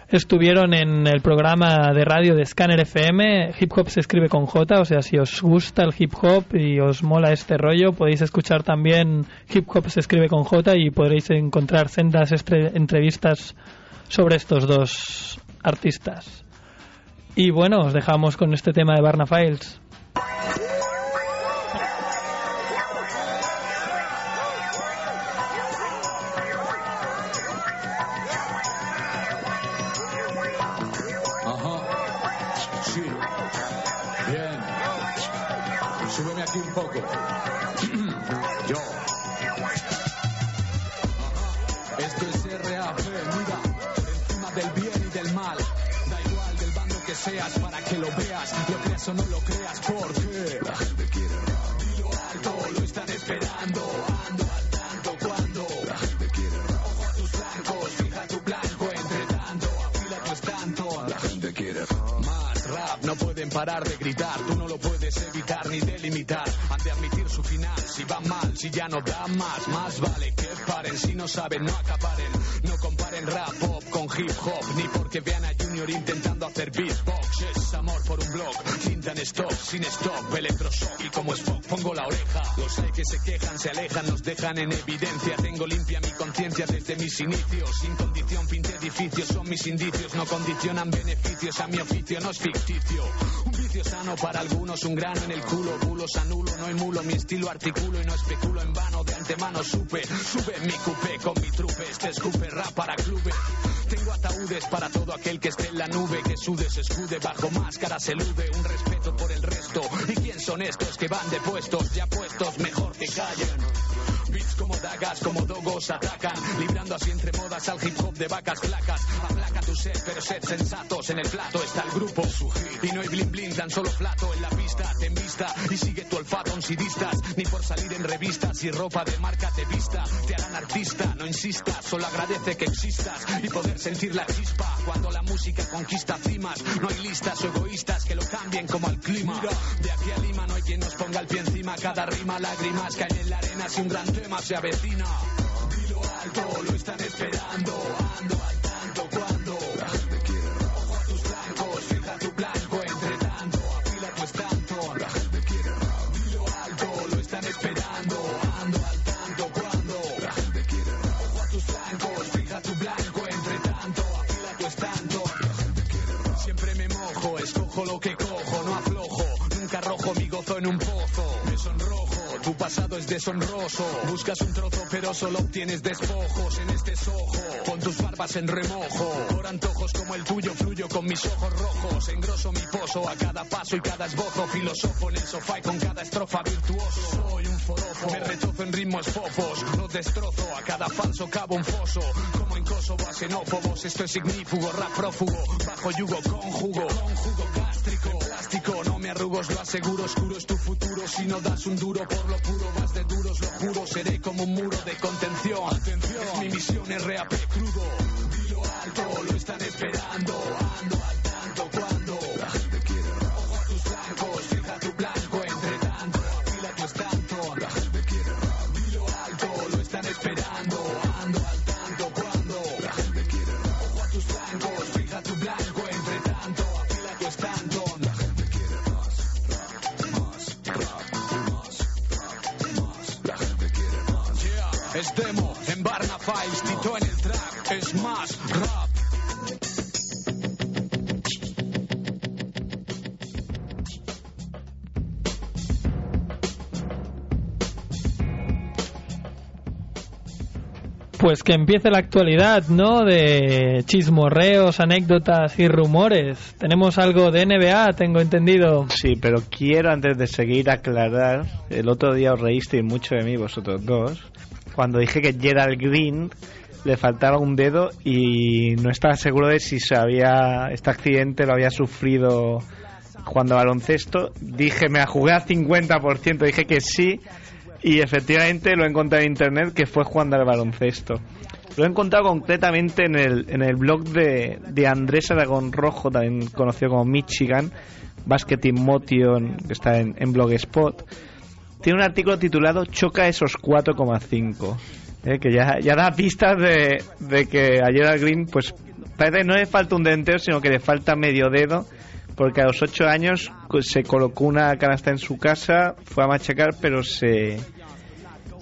estuvieron en el programa de radio de Scanner FM. Hip hop se escribe con J, o sea, si os gusta el hip hop y os mola este rollo, podéis escuchar también Hip hop se escribe con J y podréis encontrar sendas entrevistas sobre estos dos artistas. Y bueno, os dejamos con este tema de Barna Files. Un poco. Yo. Esto es RAP, mira. Por encima del bien y del mal. Da igual del bando que seas para que lo veas. Lo creas o no lo no da más, más vale que paren. Si no saben, no acaparen. No comparen rap pop con hip hop. Ni porque vean a Junior intentando hacer beatbox. Es amor por un blog. Cinta en stop, sin stop. Electroshock y como Spock pongo la oreja. Los hay que se quejan, se alejan, nos dejan en evidencia. Tengo limpia mi conciencia desde mis inicios. Sin condición pinté edificios, son mis indicios. No condicionan beneficios a mi oficio, no es ficticio. Vicio sano para algunos, un grano en el culo. Bulos anulo, no emulo mi estilo, articulo y no especulo en vano. De antemano supe, sube mi cupé con mi trupe. Este escupe rap para clubes. Tengo ataúdes para todo aquel que esté en la nube, que sude, se escude, bajo máscara se elude, un respeto por el resto. ¿Y quién son estos que van de puestos, ya puestos, mejor que callen? Beats como dagas, como dogos atacan, librando así entre modas al hip hop de vacas flacas. Pero sed sensatos, en el plato está el grupo. Y no hay bling bling, tan solo plato en la pista, te vista y sigue tu olfato en sidistas, ni por salir en revistas y ropa de marca te vista. Te harán artista, no insistas, solo agradece que existas y poder sentir la chispa. Cuando la música conquista cimas, no hay listas o egoístas que lo cambien como al clima. De aquí a Lima no hay quien nos ponga el pie encima, cada rima lágrimas caen en la arena si un gran tema se avecina. Deshonroso. Buscas un trozo, pero solo obtienes despojos en este sojo. Pon tus barbas en remojo. Por antojos como el tuyo, fluyo con mis ojos rojos. Engroso mi pozo a cada paso y cada esbozo. Filosofo en el sofá y con cada estrofa virtuoso. Soy un forofo, me retozo en ritmos fofos. Los destrozo, a cada falso cabo un foso. Como en Kosovo a xenófobos, esto es ignífugo, rap prófugo. Bajo yugo, conjugo, conjugo arrugos, lo aseguro. Oscuro es tu futuro si no das un duro por lo puro. Vas de duros, lo juro. Seré como un muro de contención. Atención, mi misión es RAP crudo. Dilo alto, lo están esperando. Tito en el track, es más rap. Pues que empiece la actualidad, ¿no? De chismorreos, anécdotas y rumores. Tenemos algo de NBA, tengo entendido. Sí, pero quiero antes de seguir aclarar, el otro día os reísteis mucho de mí vosotros dos, cuando dije que Gerald Green le faltaba un dedo y no estaba seguro de si se había, este accidente lo había sufrido jugando baloncesto. Dije, me la jugué al 50%, dije que sí y efectivamente lo he encontrado en internet que fue jugando al baloncesto. Lo he encontrado concretamente en el, en el blog de, de Andrés Aragón Rojo, también conocido como Michigan, Basket in Motion, que está en, en Blogspot. Tiene un artículo titulado Choca esos 4,5. eh, que ya, ya da pistas de, de que a Gerald Green pues parece que no le falta un dedo entero, sino que le falta medio dedo, porque a los 8 años co- se colocó una canasta en su casa, fue a machacar, pero se.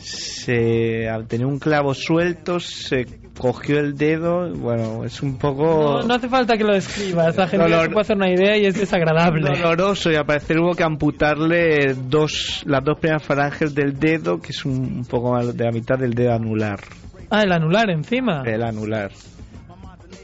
Se tener un clavo suelto, se cogió el dedo. Bueno, es un poco. No, no hace falta que lo describas, la gente Dolor- se puede hacer una idea y es desagradable. doloroso y al parecer hubo que amputarle dos las dos primeras falanges del dedo que es un, un poco más de la mitad del dedo anular Ah, el anular encima. el anular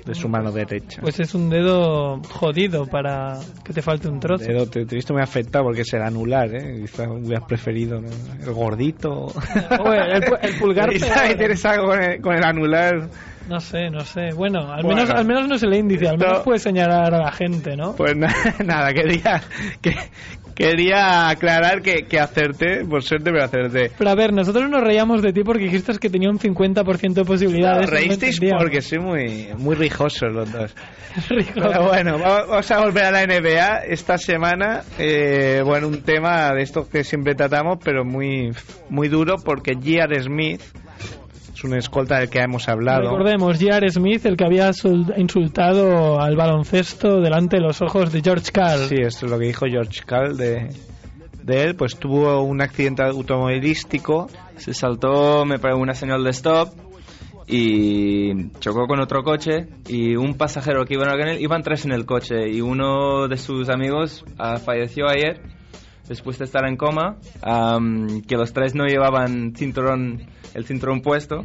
de su mano derecha Pues es un dedo jodido para que te falte un trozo. dedo te, te he visto muy afectado porque es el anular ¿eh? quizás hubieras preferido ¿no? el gordito O el, el pu- el pulgar Quizás tienes algo con el, con el anular No sé, no sé. Bueno, al, Bueno. Menos, al menos no es el índice, al menos No. puedes señalar a la gente, ¿no? pues na- nada quería que, quería aclarar que, que acerté por suerte pero acerté Pero a ver, nosotros nos reíamos de ti porque dijiste que tenía un 50% de posibilidades. Os no reísteis porque soy muy, muy rijosos los dos. Pero bueno, va- vamos a volver a la NBA esta semana. eh, bueno, un tema de estos que siempre tratamos, pero muy, muy duro porque J.R. Smith es un escolta del que hemos hablado. Recordemos, J.R. Smith, el que había sul- insultado al baloncesto delante de los ojos de George Carl. Sí, esto es lo que dijo George Carl de, de él. Pues tuvo un accidente automovilístico. Se saltó, me pegó una señal de stop y chocó con otro coche y un pasajero que iba con él, iban tres en el coche y uno de sus amigos ah, falleció ayer después de estar en coma, am, que los tres no llevaban cinturón, el cinturón puesto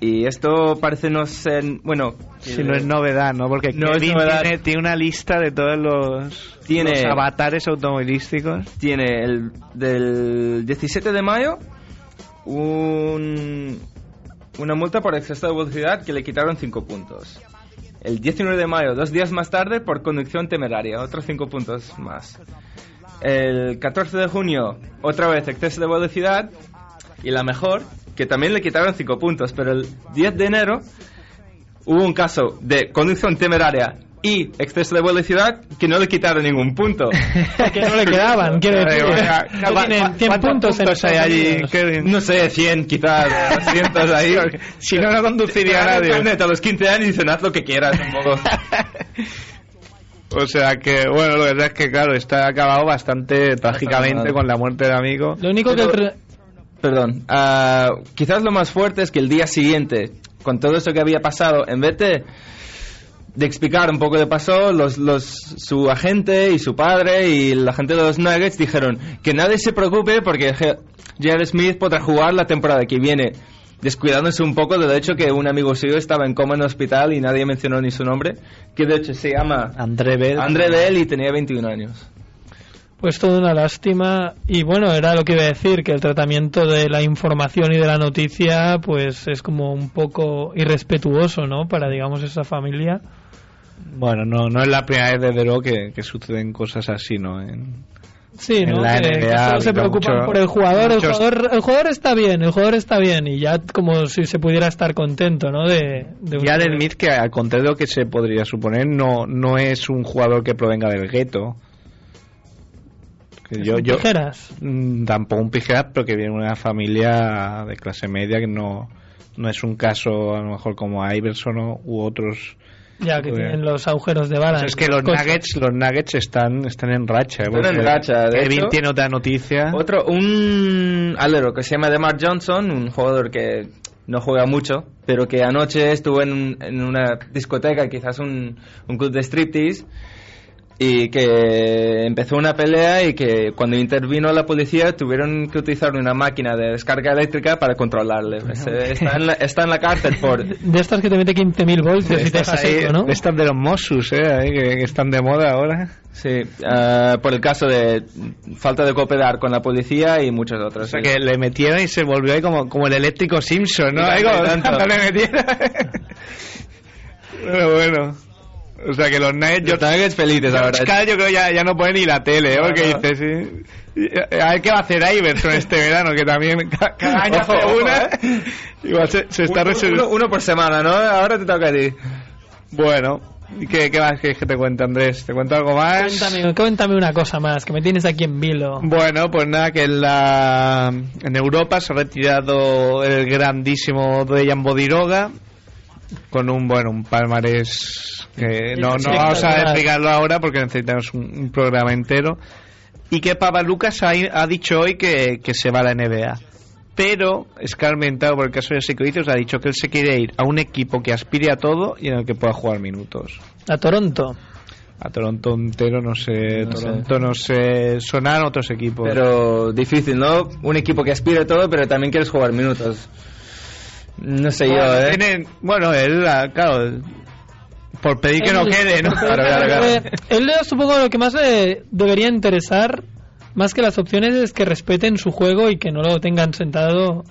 y esto parece no ser, bueno, Si no es novedad, ¿no? Porque No Kevin. Tiene, tiene una lista de todos los, Tiene- los avatares automovilísticos. tiene el del 17 de mayo un, una multa por exceso de velocidad que le quitaron 5 puntos. El 19 de mayo, dos días más tarde, por conducción temeraria, otros 5 puntos más. El 14 de junio, otra vez exceso de velocidad. Y la mejor, que también le quitaron 5 puntos, pero el 10 de enero hubo un caso de conducción temeraria y exceso de velocidad que no le quitaron ningún punto. Que no le quedaban, quiero decir. Venga, No ¿cu- tienen cu- 100 cuántos puntos, puntos hay allí? No sé, 100 quizás, 200 ahí. Si no, no conduciría el nadie. a los 15 años y dicen haz lo que quieras un poco. O sea que, bueno, lo verdad es que, claro, está acabado bastante trágicamente con la muerte del amigo. Lo único que... Pero- Perdón, ah, quizás lo más fuerte es que el día siguiente, con todo esto que había pasado, en vez de, de explicar un poco de pasó, los, los, su agente y su padre y la gente de los Nuggets dijeron que nadie se preocupe porque J.R. Smith podrá jugar la temporada que viene, descuidándose un poco del hecho que un amigo suyo estaba en coma en el hospital y nadie mencionó ni su nombre, que de hecho se llama André Bell. André Bell y tenía 21 años. Pues toda una lástima. Y bueno, era lo que iba a decir, que el tratamiento de la información y de la noticia, pues es como un poco irrespetuoso, ¿no? Para, digamos, esa familia. Bueno, no, no es la primera vez, desde luego, que, que suceden cosas así, ¿no? En- Sí, En ¿no? la que, que NBA solo se preocupan mucho- por el jugador. El jugador. El jugador está bien, el jugador está bien. Y ya como si se pudiera estar contento, ¿no? De, de un- Ya del Smith, que al contrario de lo que se podría suponer, no, no es un jugador que provenga del gueto. Yo, yo, tijeras. Mm, tampoco un pijeras, pero que viene de una familia de clase media que no, no es un caso a lo mejor como Iverson o- u otros. Ya que tienen los agujeros de bala. es que los Cosas. Nuggets, los Nuggets están, están en racha. ¿eh? Están en racha, de Kevin hecho- tiene otra noticia. Otro, un alero que se llama DeMar Johnson, un jugador que no juega mucho, pero que anoche estuvo en, en una discoteca, quizás un, un club de striptease, y que empezó una pelea y que cuando intervino la policía tuvieron que utilizar una máquina de descarga eléctrica para controlarle. Está, en la, está en la cárcel por... De estas que te mete 15.000 voltios y te Estás deja ahí, seco, ¿no? Están de los Mossus, ¿eh? ahí, que, que están de moda ahora. Sí, ah, por el caso de falta de cooperar con la policía y muchos otros. O sea sí. que le metieron y se volvió ahí como, como el eléctrico Simpson, ¿no? Ahí como tanto. tanto le metieron. Pero bueno. O sea que los Nuggets... Los Nuggets felices ahora. Yo creo ya, ya no pone ni la tele, ¿eh? Porque no. dice, sí... A ver qué va a hacer Iverson este verano, que también ca- cada año Ojo, hace ojo, una. ¿eh? Igual se, se está Uno- resolviendo. uno, uno por semana, ¿no? Ahora te toca a ti. Bueno, ¿y qué, qué más que te cuente, Andrés? ¿Te cuento algo más? Cuéntame, cuéntame una cosa más, que me tienes aquí en vilo. Bueno, pues nada, que en, la, en Europa se ha retirado el grandísimo Dejan Bodiroga con un bueno un palmarés que no, no vamos a explicarlo ahora porque necesitamos un, un programa entero y que Papa Lucas ha, ha dicho hoy que, que se va a la NBA pero escarmentado por el caso de Secoizos ha dicho que él se quiere ir a un equipo que aspire a todo y en el que pueda jugar minutos A Toronto. a Toronto entero no sé No sé. Toronto no sé sonar otros equipos Pero difícil, ¿no? Un equipo que aspira a todo, pero también quieres jugar minutos. No sé bueno, yo, ¿eh? tiene- bueno él ah, claro por pedir que no quede ¿no? Claro, claro, claro. Él supongo lo que más le debería interesar, más que las opciones, es que respeten su juego y que no lo tengan sentado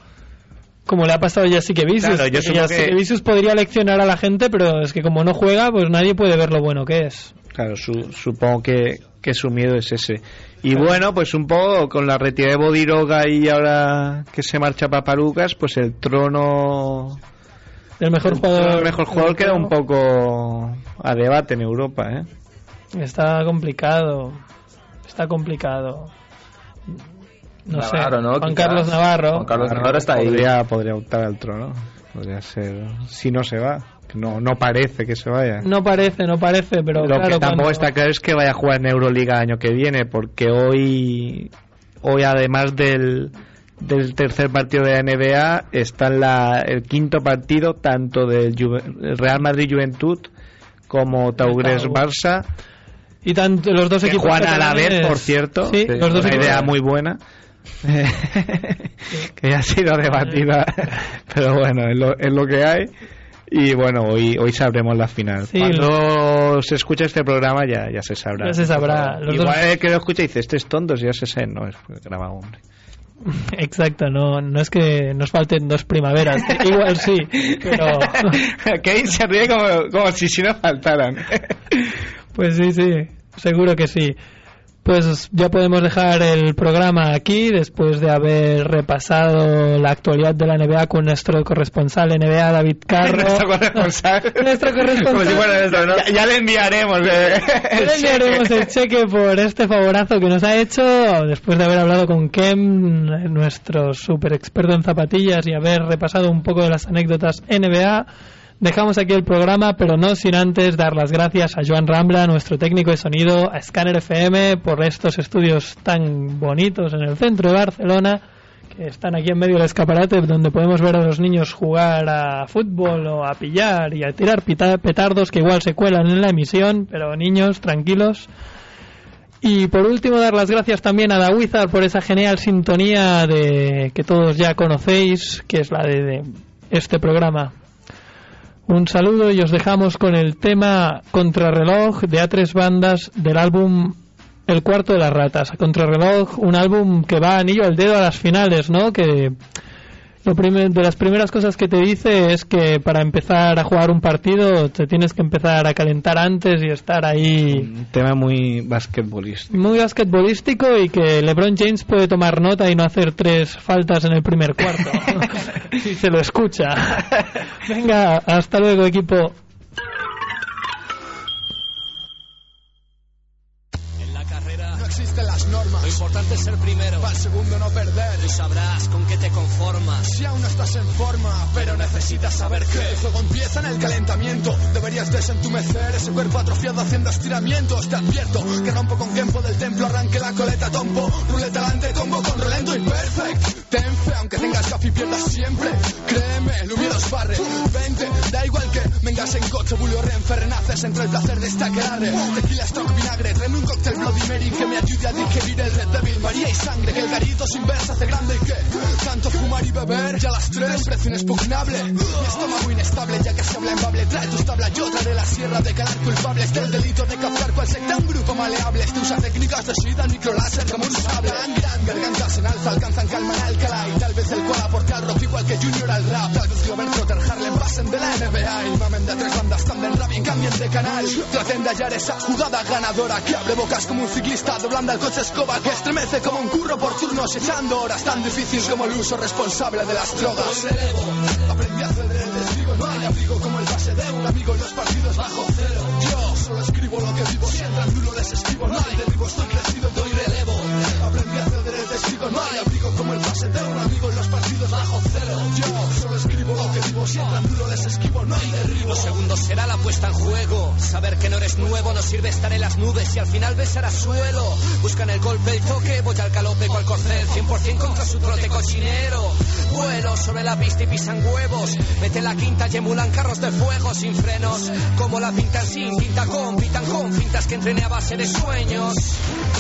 como le ha pasado a Jessica Vicious. Claro, yo Jessica que- Vicious podría leccionar a la gente, pero es que como no juega, pues nadie puede ver lo bueno que es. Claro, su- supongo que, que su miedo es ese. Y bueno, pues un poco con la retirada de Bodiroga y ahora que se marcha Papalucas, pues el trono El mejor el jugador. del mejor jugador queda un poco a debate en Europa, ¿eh? Está complicado. Está complicado. No Navarro, sé. ¿no? Juan Quizás. Carlos Navarro. Juan Carlos Navarro está ahí. Podría, podría optar al trono. Podría ser. Si no se va. No, no parece que se vaya. No parece, no parece, pero Lo claro, que tampoco cuando- está claro es que vaya a jugar en Euroliga el año que viene, porque hoy, hoy además del, del tercer partido de la NBA, está la, el quinto partido tanto del Juve- Real Madrid Juventud como Taugres Tau. Barça, Y tanto los dos que equipos juegan a la vez, por cierto. Sí, los dos una equipos- idea muy buena. que ya ha sido debatida, pero bueno, es lo, es lo que hay. Y bueno, hoy, hoy sabremos la final. Sí, Cuando se escucha este programa ya, ya se sabrá. Ya se sabrá. Los Igual dos- el que lo escucha dice, este es tonto, ya se sé, no, es grabado, hombre. Exacto, no, no es que nos falten dos primaveras. Igual sí, pero. Se ríe como, como si si no faltaran. Pues sí, sí, seguro que sí. Pues ya podemos dejar el programa aquí después de haber repasado la actualidad de la NBA con nuestro corresponsal NBA, David Carro. Nuestro corresponsal. Nuestro corresponsal. Como si fuera nuestro, ¿no? ya, ya le enviaremos. eh, Ya el le enviaremos cheque. el cheque por este favorazo que nos ha hecho después de haber hablado con Kem, nuestro super experto en zapatillas, y haber repasado un poco de las anécdotas NBA. Dejamos aquí el programa, pero no sin antes dar las gracias a Joan Rambla, nuestro técnico de sonido, a Scanner FM por estos estudios tan bonitos en el centro de Barcelona, que están aquí en medio del escaparate donde podemos ver a los niños jugar a fútbol o a pillar y a tirar petardos que igual se cuelan en la emisión, pero niños, tranquilos. Y por último, dar las gracias también a Wizard por esa genial sintonía de que todos ya conocéis, que es la de este programa. Un saludo y os dejamos con el tema Contrarreloj de A3 Bandas del álbum El Cuarto de las Ratas. Contrarreloj, un álbum que va anillo al dedo a las finales, ¿no? Que lo primer- de las primeras cosas que te dice es que para empezar a jugar un partido te tienes que empezar a calentar antes y estar ahí Un tema muy basquetbolista. muy basquetbolístico y que LeBron James puede tomar nota y no hacer tres faltas en el primer cuarto si se lo escucha. Venga, hasta luego equipo. En la carrera No existen las normas. Importante es ser primero. Para el segundo no perder. Y sabrás con qué te conformas. Si aún no estás en forma, pero necesitas saber que el juego empieza en el calentamiento. Deberías desentumecer ese cuerpo atrofiado haciendo estiramientos. Te advierto que rompo con Kempo del templo, arranque la coleta, tompo. Ruleta alante, combo con rolento imperfect. Ten fe, aunque tengas gafe y pierdas siempre. Créeme, Lumieros barre. Vente, da igual que vengas en coche, bulio renfe, renaces entre el placer de esta quedarre. Tequila, stock, vinagre, tráeme un cóctel Bloody Mary que me ayude a digerir el Red Devil. María y sangre, que el garito sin ver se hace grande y que tanto fumar y beber. Ya las tres, precio inexpugnable. Mi estómago inestable, ya que se habla en bable. Trae tus tablas, yo traeré la sierra de calar culpables del delito de captar cual secta un grupo maleable. Este usa técnicas de sida, microláser como un sable. Gran, gargantas en alza, alcanzan calma en Alcalá. Y tal vez el cual aporte al rock igual que Junior al rap. Tal vez Glover Trotter, Harlem pasen de la NBA. Y mamen de tres bandas, cambien rap y cambien de canal. Traten de hallar esa jugada ganadora que abre bocas como un ciclista, doblando al coche escoba estremece como un curro por turnos, echando horas tan difícil como el uso responsable de las drogas. Aprendí a ceder el testigo, no hay abrigo como el pase de un amigo en los partidos bajo cero. Yo solo escribo lo que vivo, si entran duro les escribo, no hay derribo, estoy crecido, doy relevo. Aprendí a ceder el testigo, no hay abrigo como el pase de un amigo Lo segundo será la puesta en juego. Saber que no eres nuevo no sirve estar en las nubes y al final besar a suelo. Buscan el golpe, el toque, voy al galope cual corcel. 100% contra su trote cochinero. Vuelo sobre la pista y pisan huevos. Mete la quinta y emulan carros de fuego sin frenos. Como la pintan sin, pinta con, pintan con. Fintas que entrené a base de sueños.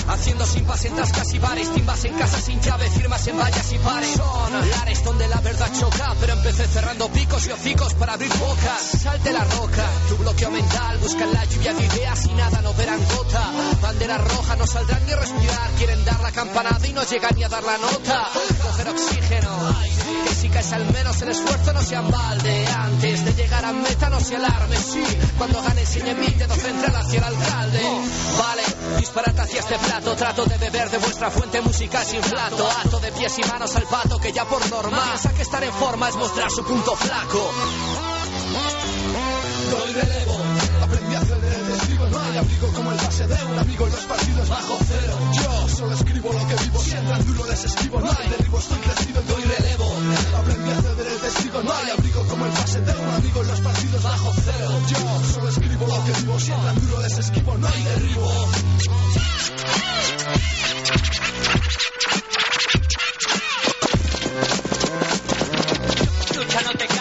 Haciendo sin en tascas y bares. Timbas en casa sin llave, firmas en vallas y pares. Son lares donde la verdad choca. Pero empecé cerrando picos y hocicos para abrir boca bocas. Salte la roca, tu bloqueo mental, buscan la lluvia de ideas y nada no verán gota. Bandera roja, no saldrán ni respirar, quieren dar la campanada y no llegan ni a dar la nota. Coger oxígeno, que si caes al menos el esfuerzo no sea en. Antes de llegar a meta no se alarme, sí. Cuando gane enseñe mi dedo central hacia el alcalde. Vale, disparad hacia este plato, trato de beber de vuestra fuente musical sin plato. Ato de pies y manos al pato que ya por norma piensa que estar en forma es mostrar su punto flaco. Doy relevo, aprendí a ceder el testigo, no hay abrigo como el pase de un amigo en los partidos bajo cero. Yo solo escribo lo que vivo, si entran duro les esquivo, no hay derribo, estoy crecido, doy relevo. Aprendí a ceder el testigo, no hay abrigo como el pase de un amigo en los partidos bajo cero. Yo solo escribo lo que vivo, si entran duro les esquivo, no hay derribo. Lucha, no te